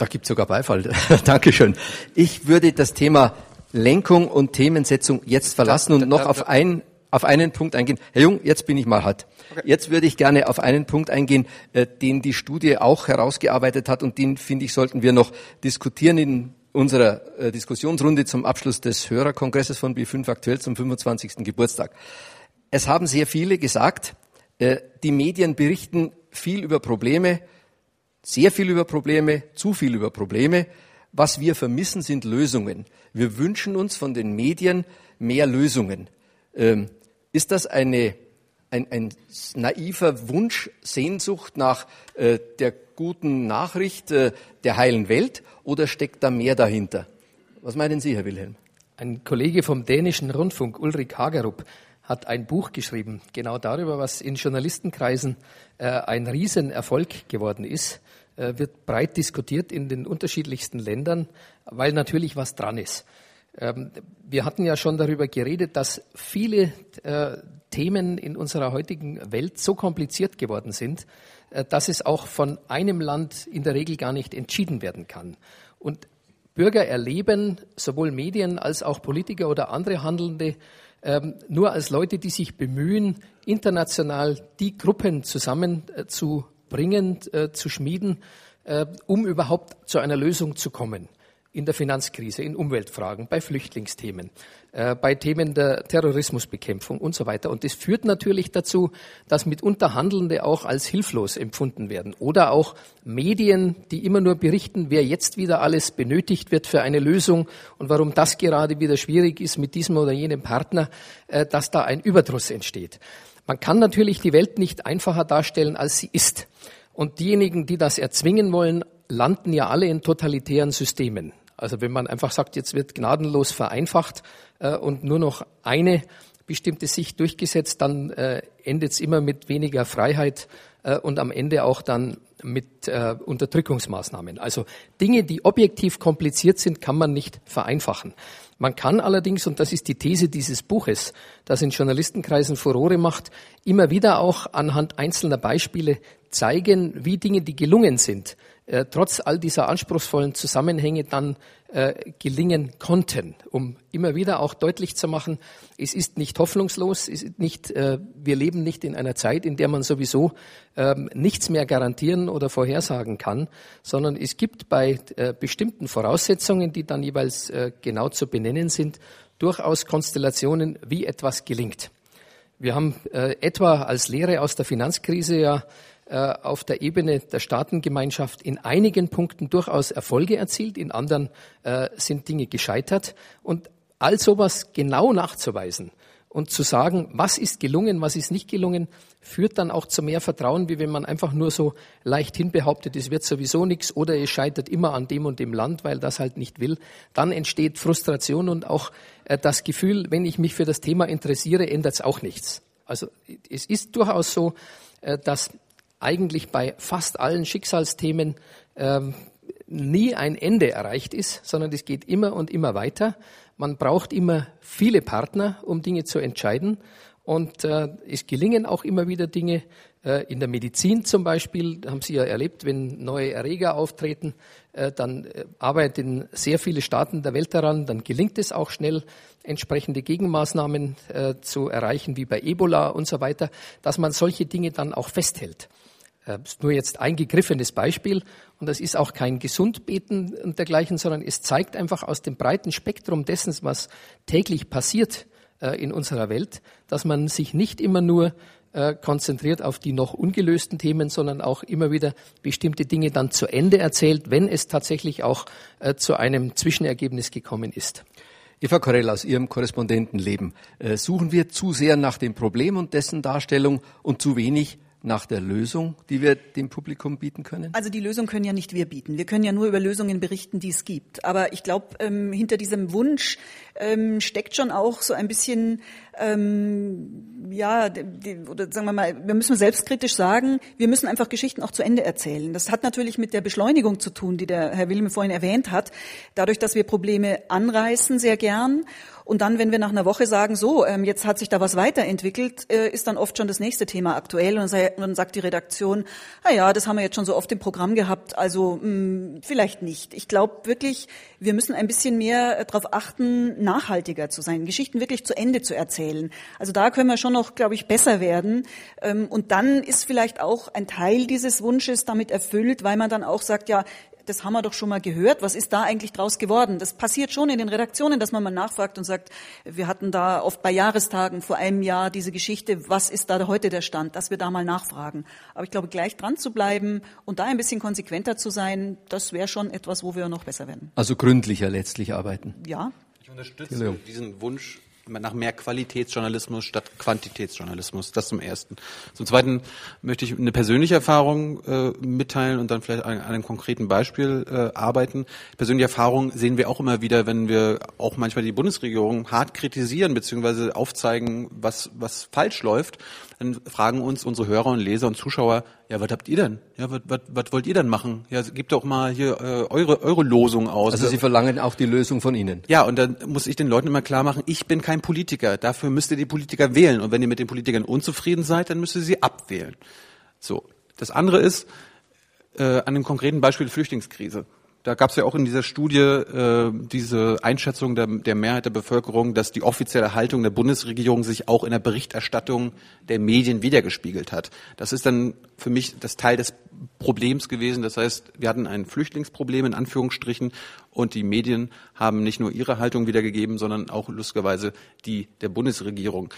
da gibt es sogar Beifall. Dankeschön. Ich würde das Thema Lenkung und Themensetzung jetzt verlassen und noch auf, ein, auf einen Punkt eingehen. Herr Jung, jetzt bin ich mal hart. Jetzt würde ich gerne auf einen Punkt eingehen, äh, den die Studie auch herausgearbeitet hat und den, finde ich, sollten wir noch diskutieren in unserer äh, Diskussionsrunde zum Abschluss des Hörerkongresses von B5 aktuell zum 25. Geburtstag. Es haben sehr viele gesagt, äh, die Medien berichten viel über Probleme, sehr viel über Probleme, zu viel über Probleme. Was wir vermissen, sind Lösungen. Wir wünschen uns von den Medien mehr Lösungen. Ähm, ist das eine, ein, ein naiver Wunsch, Sehnsucht nach äh, der guten Nachricht äh, der heilen Welt oder steckt da mehr dahinter? Was meinen Sie, Herr Wilhelm? Ein Kollege vom dänischen Rundfunk, Ulrich Hagerup, hat ein Buch geschrieben, genau darüber, was in Journalistenkreisen äh, ein Riesenerfolg geworden ist, äh, wird breit diskutiert in den unterschiedlichsten Ländern, weil natürlich was dran ist. Ähm, wir hatten ja schon darüber geredet, dass viele äh, Themen in unserer heutigen Welt so kompliziert geworden sind, äh, dass es auch von einem Land in der Regel gar nicht entschieden werden kann. Und Bürger erleben sowohl Medien als auch Politiker oder andere Handelnde ähm, nur als Leute, die sich bemühen, international die Gruppen zusammenzubringen, äh, äh, zu schmieden, äh, um überhaupt zu einer Lösung zu kommen in der Finanzkrise, in Umweltfragen, bei Flüchtlingsthemen, äh, bei Themen der Terrorismusbekämpfung und so weiter. Und das führt natürlich dazu, dass mitunter Handelnde auch als hilflos empfunden werden. Oder auch Medien, die immer nur berichten, wer jetzt wieder alles benötigt wird für eine Lösung und warum das gerade wieder schwierig ist mit diesem oder jenem Partner, äh, dass da ein Überdruss entsteht. Man kann natürlich die Welt nicht einfacher darstellen, als sie ist. Und diejenigen, die das erzwingen wollen, landen ja alle in totalitären Systemen. Also wenn man einfach sagt, jetzt wird gnadenlos vereinfacht äh, und nur noch eine bestimmte Sicht durchgesetzt, dann äh, endet es immer mit weniger Freiheit äh, und am Ende auch dann mit äh, Unterdrückungsmaßnahmen. Also Dinge, die objektiv kompliziert sind, kann man nicht vereinfachen. Man kann allerdings, und das ist die These dieses Buches, das in Journalistenkreisen Furore macht, immer wieder auch anhand einzelner Beispiele zeigen, wie Dinge, die gelungen sind, äh, trotz all dieser anspruchsvollen Zusammenhänge dann äh, gelingen konnten, um immer wieder auch deutlich zu machen, es ist nicht hoffnungslos, es ist nicht, äh, wir leben nicht in einer Zeit, in der man sowieso ähm, nichts mehr garantieren oder vorhersagen kann, sondern es gibt bei äh, bestimmten Voraussetzungen, die dann jeweils äh, genau zu benennen sind, durchaus Konstellationen, wie etwas gelingt. Wir haben äh, etwa als Lehre aus der Finanzkrise ja auf der Ebene der Staatengemeinschaft in einigen Punkten durchaus Erfolge erzielt, in anderen äh, sind Dinge gescheitert. Und all sowas genau nachzuweisen und zu sagen, was ist gelungen, was ist nicht gelungen, führt dann auch zu mehr Vertrauen, wie wenn man einfach nur so leichthin behauptet, es wird sowieso nichts oder es scheitert immer an dem und dem Land, weil das halt nicht will. Dann entsteht Frustration und auch äh, das Gefühl, wenn ich mich für das Thema interessiere, ändert es auch nichts. Also es ist durchaus so, dass eigentlich bei fast allen Schicksalsthemen ähm, nie ein Ende erreicht ist, sondern es geht immer und immer weiter. Man braucht immer viele Partner, um Dinge zu entscheiden. Und äh, es gelingen auch immer wieder Dinge. Äh, in der Medizin zum Beispiel haben Sie ja erlebt, wenn neue Erreger auftreten, äh, dann äh, arbeiten sehr viele Staaten der Welt daran. Dann gelingt es auch schnell, entsprechende Gegenmaßnahmen äh, zu erreichen, wie bei Ebola und so weiter, dass man solche Dinge dann auch festhält. Äh, ist nur jetzt ein gegriffenes Beispiel und das ist auch kein Gesundbeten und dergleichen, sondern es zeigt einfach aus dem breiten Spektrum dessen, was täglich passiert äh, in unserer Welt, dass man sich nicht immer nur äh, konzentriert auf die noch ungelösten Themen, sondern auch immer wieder bestimmte Dinge dann zu Ende erzählt, wenn es tatsächlich auch zu einem Zwischenergebnis gekommen ist. Eva Korell, aus Ihrem Korrespondentenleben, suchen wir zu sehr nach dem Problem und dessen Darstellung und zu wenig nach der Lösung, die wir dem Publikum bieten können? Also die Lösung können ja nicht wir bieten. Wir können ja nur über Lösungen berichten, die es gibt. Aber ich glaube, ähm, hinter diesem Wunsch ähm, steckt schon auch so ein bisschen, ähm, ja, die, oder sagen wir mal, wir müssen selbstkritisch sagen, wir müssen einfach Geschichten auch zu Ende erzählen. Das hat natürlich mit der Beschleunigung zu tun, die der Herr Wilhelm vorhin erwähnt hat. Dadurch, dass wir Probleme anreißen sehr gern und dann, wenn wir nach einer Woche sagen, so, ähm, jetzt hat sich da was weiterentwickelt, äh, ist dann oft schon das nächste Thema aktuell. Und dann sagt die Redaktion, na ja, das haben wir jetzt schon so oft im Programm gehabt, also mh, hm, vielleicht nicht. Ich glaube wirklich, wir müssen ein bisschen mehr äh, darauf achten, nachhaltiger zu sein, Geschichten wirklich zu Ende zu erzählen. Also da können wir schon noch, glaube ich, besser werden. Ähm, und dann ist vielleicht auch ein Teil dieses Wunsches damit erfüllt, weil man dann auch sagt, ja, das haben wir doch schon mal gehört. Was ist da eigentlich draus geworden? Das passiert schon in den Redaktionen, dass man mal nachfragt und sagt, wir hatten da oft bei Jahrestagen vor einem Jahr diese Geschichte, was ist da heute der Stand, dass wir da mal nachfragen. Aber ich glaube, gleich dran zu bleiben und da ein bisschen konsequenter zu sein, das wäre schon etwas, wo wir noch besser werden. Also gründlicher letztlich arbeiten. Ja. Ich unterstütze diesen Wunsch nach mehr Qualitätsjournalismus statt Quantitätsjournalismus. Das zum Ersten. Zum Zweiten möchte ich eine persönliche Erfahrung äh, mitteilen und dann vielleicht an, an einem konkreten Beispiel äh, arbeiten. Persönliche Erfahrung sehen wir auch immer wieder, wenn wir auch manchmal die Bundesregierung hart kritisieren bzw. aufzeigen, was, was falsch läuft dann fragen uns unsere Hörer und Leser und Zuschauer, ja, was habt ihr denn? Ja, was, wollt ihr denn machen? Ja, gebt doch mal hier äh, eure, eure Losung aus. Also Sie verlangen auch die Lösung von Ihnen. Ja, und dann muss ich den Leuten immer klar machen, ich bin kein Politiker. Dafür müsst ihr die Politiker wählen. Und wenn ihr mit den Politikern unzufrieden seid, dann müsst ihr sie abwählen. So. Das andere ist, äh, an dem konkreten Beispiel Flüchtlingskrise. Da gab es ja auch in dieser Studie äh, diese Einschätzung der, der Mehrheit der Bevölkerung, dass die offizielle Haltung der Bundesregierung sich auch in der Berichterstattung der Medien wiedergespiegelt hat. Das ist dann für mich das Teil des Problems gewesen. Das heißt, wir hatten ein Flüchtlingsproblem in Anführungsstrichen und die Medien haben nicht nur ihre Haltung wiedergegeben, sondern auch lustigerweise die der Bundesregierung.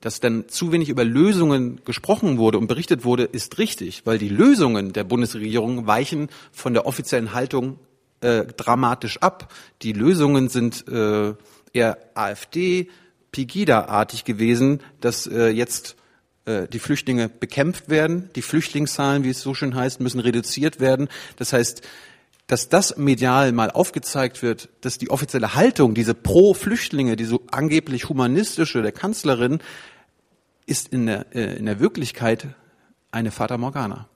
Dass dann zu wenig über Lösungen gesprochen wurde und berichtet wurde, ist richtig, weil die Lösungen der Bundesregierung weichen von der offiziellen Haltung äh, dramatisch ab. Die Lösungen sind äh, eher AfD, Pegida-artig gewesen, dass äh, jetzt äh, die Flüchtlinge bekämpft werden. Die Flüchtlingszahlen, wie es so schön heißt, müssen reduziert werden. Das heißt, dass das medial mal aufgezeigt wird, dass die offizielle Haltung, diese Pro-Flüchtlinge, diese angeblich humanistische der Kanzlerin, ist in der, äh, in der Wirklichkeit eine Fata Morgana.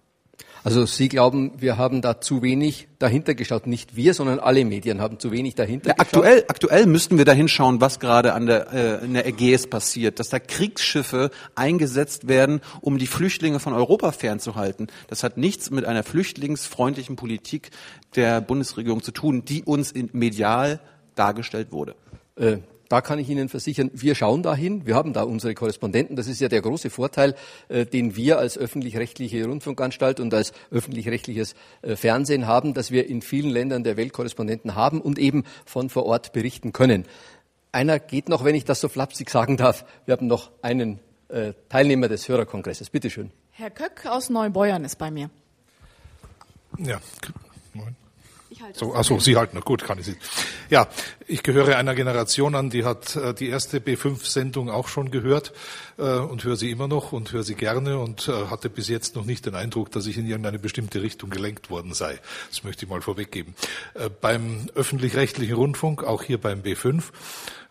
Also Sie glauben, wir haben da zu wenig dahinter geschaut. Nicht wir, sondern alle Medien haben zu wenig dahinter ja, geschaut. Aktuell, aktuell müssten wir da hinschauen, was gerade an der, äh, in der Ägäis passiert, dass da Kriegsschiffe eingesetzt werden, um die Flüchtlinge von Europa fernzuhalten. Das hat nichts mit einer flüchtlingsfreundlichen Politik der Bundesregierung zu tun, die uns in medial dargestellt wurde. Äh, da kann ich Ihnen versichern, wir schauen dahin. Wir haben da unsere Korrespondenten. Das ist ja der große Vorteil, äh, den wir als öffentlich-rechtliche Rundfunkanstalt und als öffentlich-rechtliches äh, Fernsehen haben, dass wir in vielen Ländern der Welt Korrespondenten haben und eben von vor Ort berichten können. Einer geht noch, wenn ich das so flapsig sagen darf. Wir haben noch einen äh, Teilnehmer des Hörerkongresses. Bitte schön. Herr Köck aus Neubeuern ist bei mir. Ja, moin. So, achso, Sie halten noch gut, kann ich Sie. Ja, ich gehöre einer Generation an, die hat äh, die erste B5-Sendung auch schon gehört äh, und höre sie immer noch und höre sie gerne und äh, hatte bis jetzt noch nicht den Eindruck, dass ich in irgendeine bestimmte Richtung gelenkt worden sei. Das möchte ich mal vorweggeben. Beim öffentlich-rechtlichen Rundfunk, auch hier beim B5,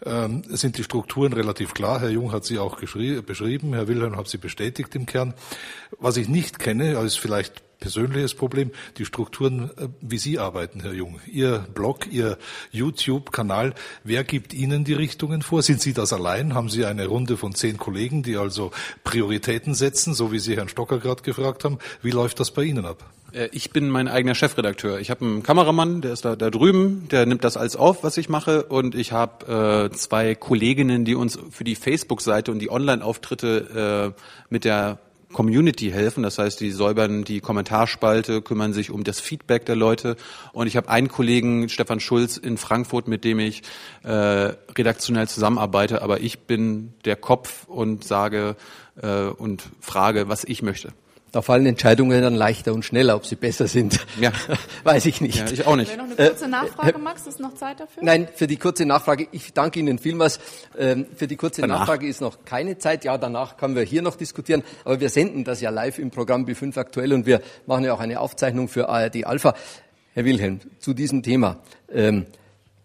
ähm, sind die Strukturen relativ klar. Herr Jung hat sie auch beschrieben, Herr Wilhelm hat sie bestätigt im Kern. Was ich nicht kenne, ist vielleicht persönliches Problem, die Strukturen, wie Sie arbeiten, Herr Jung. Ihr Blog, Ihr YouTube-Kanal, wer gibt Ihnen die Richtungen vor? Sind Sie das allein? Haben Sie eine Runde von zehn Kollegen, die also Prioritäten setzen, so wie Sie Herrn Stocker gerade gefragt haben? Wie läuft das bei Ihnen ab? Äh, ich bin mein eigener Chefredakteur. Ich habe einen Kameramann, der ist da, da drüben, der nimmt das alles auf, was ich mache. Und ich habe äh, zwei Kolleginnen, die uns für die Facebook-Seite und die Online-Auftritte äh, mit der Community helfen. Das heißt, die säubern die Kommentarspalte, kümmern sich um das Feedback der Leute. Und ich habe einen Kollegen, Stefan Schulz in Frankfurt, mit dem ich äh, redaktionell zusammenarbeite. Aber ich bin der Kopf und sage äh, und frage, was ich möchte. Da fallen Entscheidungen dann leichter und schneller, ob sie besser sind. Ja. Weiß ich nicht. Ja, ich auch nicht. Wäre noch eine kurze äh, Nachfrage, Max? Ist noch Zeit dafür? Nein, für die kurze Nachfrage. Ich danke Ihnen vielmals. Ähm, für die kurze danach. Nachfrage ist noch keine Zeit. Ja, danach können wir hier noch diskutieren. Aber wir senden das ja live im Programm B5 aktuell und wir machen ja auch eine Aufzeichnung für ARD Alpha. Herr Wilhelm, zu diesem Thema. Ähm,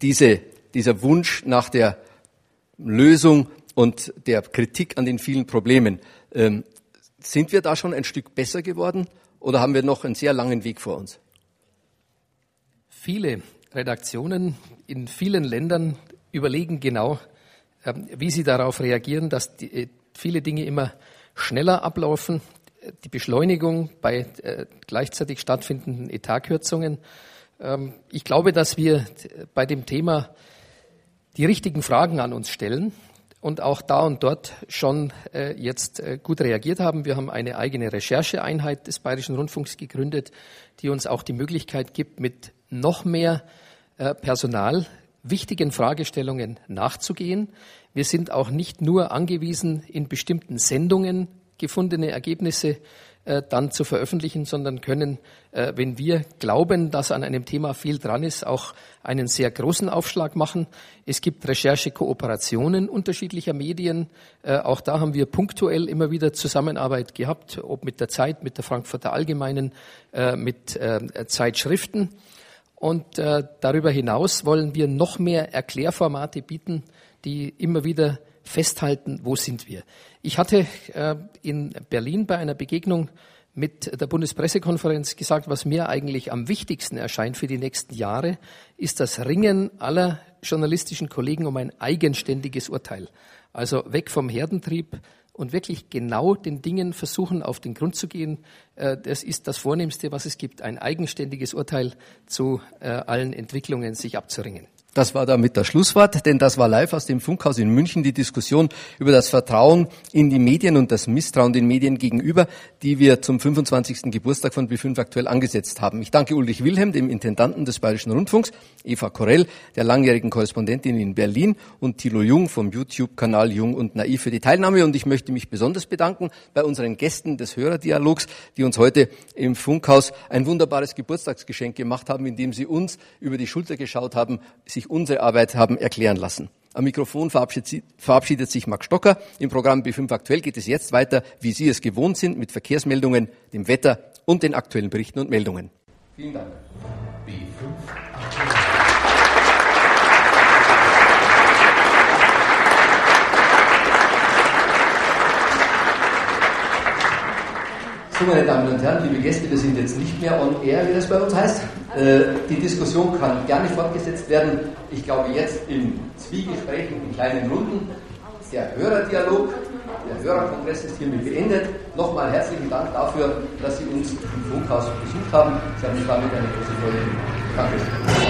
diese, dieser Wunsch nach der Lösung und der Kritik an den vielen Problemen. Sind wir da schon ein Stück besser geworden oder haben wir noch einen sehr langen Weg vor uns? Viele Redaktionen in vielen Ländern überlegen genau, ähm, wie sie darauf reagieren, dass die, äh, viele Dinge immer schneller ablaufen. Die Beschleunigung bei äh, gleichzeitig stattfindenden Etatkürzungen. Ähm, ich glaube, dass wir bei dem Thema die richtigen Fragen an uns stellen und auch da und dort schon äh, jetzt äh, gut reagiert haben. Wir haben eine eigene Rechercheeinheit des Bayerischen Rundfunks gegründet, die uns auch die Möglichkeit gibt, mit noch mehr äh, Personal wichtigen Fragestellungen nachzugehen. Wir sind auch nicht nur angewiesen, in bestimmten Sendungen gefundene Ergebnisse äh, dann zu veröffentlichen, sondern können, äh, wenn wir glauben, dass an einem Thema viel dran ist, auch einen sehr großen Aufschlag machen. Es gibt Recherchekooperationen unterschiedlicher Medien. Äh, auch da haben wir punktuell immer wieder Zusammenarbeit gehabt, ob mit der Zeit, mit der Frankfurter Allgemeinen, äh, mit äh, Zeitschriften. Und darüber hinaus wollen wir noch mehr Erklärformate bieten, die immer wieder festhalten, wo sind wir. Ich hatte äh, in Berlin bei einer Begegnung mit der Bundespressekonferenz gesagt, was mir eigentlich am wichtigsten erscheint für die nächsten Jahre, ist das Ringen aller journalistischen Kollegen um ein eigenständiges Urteil. Also weg vom Herdentrieb und wirklich genau den Dingen versuchen, auf den Grund zu gehen. Äh, das ist das Vornehmste, was es gibt, ein eigenständiges Urteil zu äh, allen Entwicklungen sich abzuringen. Das war damit das Schlusswort, denn das war live aus dem Funkhaus in München die Diskussion über das Vertrauen in die Medien und das Misstrauen den Medien gegenüber, die wir zum 25. Geburtstag von B5 aktuell angesetzt haben. Ich danke Ulrich Wilhelm, dem Intendanten des Bayerischen Rundfunks, Eva Korell, der langjährigen Korrespondentin in Berlin und Thilo Jung vom YouTube-Kanal Jung und Naiv für die Teilnahme. Und ich möchte mich besonders bedanken bei unseren Gästen des Hörerdialogs, die uns heute im Funkhaus ein wunderbares Geburtstagsgeschenk gemacht haben, indem sie uns über die Schulter geschaut haben, sich unsere Arbeit haben erklären lassen. Am Mikrofon verabschiedet sich Max Stocker. Im Programm B5 Aktuell geht es jetzt weiter, wie Sie es gewohnt sind, mit Verkehrsmeldungen, dem Wetter und den aktuellen Berichten und Meldungen. Vielen Dank. So, meine Damen und Herren, liebe Gäste, wir sind jetzt nicht mehr on air, wie das bei uns heißt. Äh, die Diskussion kann gerne fortgesetzt werden. Ich glaube, jetzt im Zwiegespräch in kleinen Runden. Der Hörerdialog, der Hörerkongress ist hiermit beendet. Nochmal herzlichen Dank dafür, dass Sie uns im Funkhaus besucht haben. Sie haben damit eine große Freude gemacht. Danke.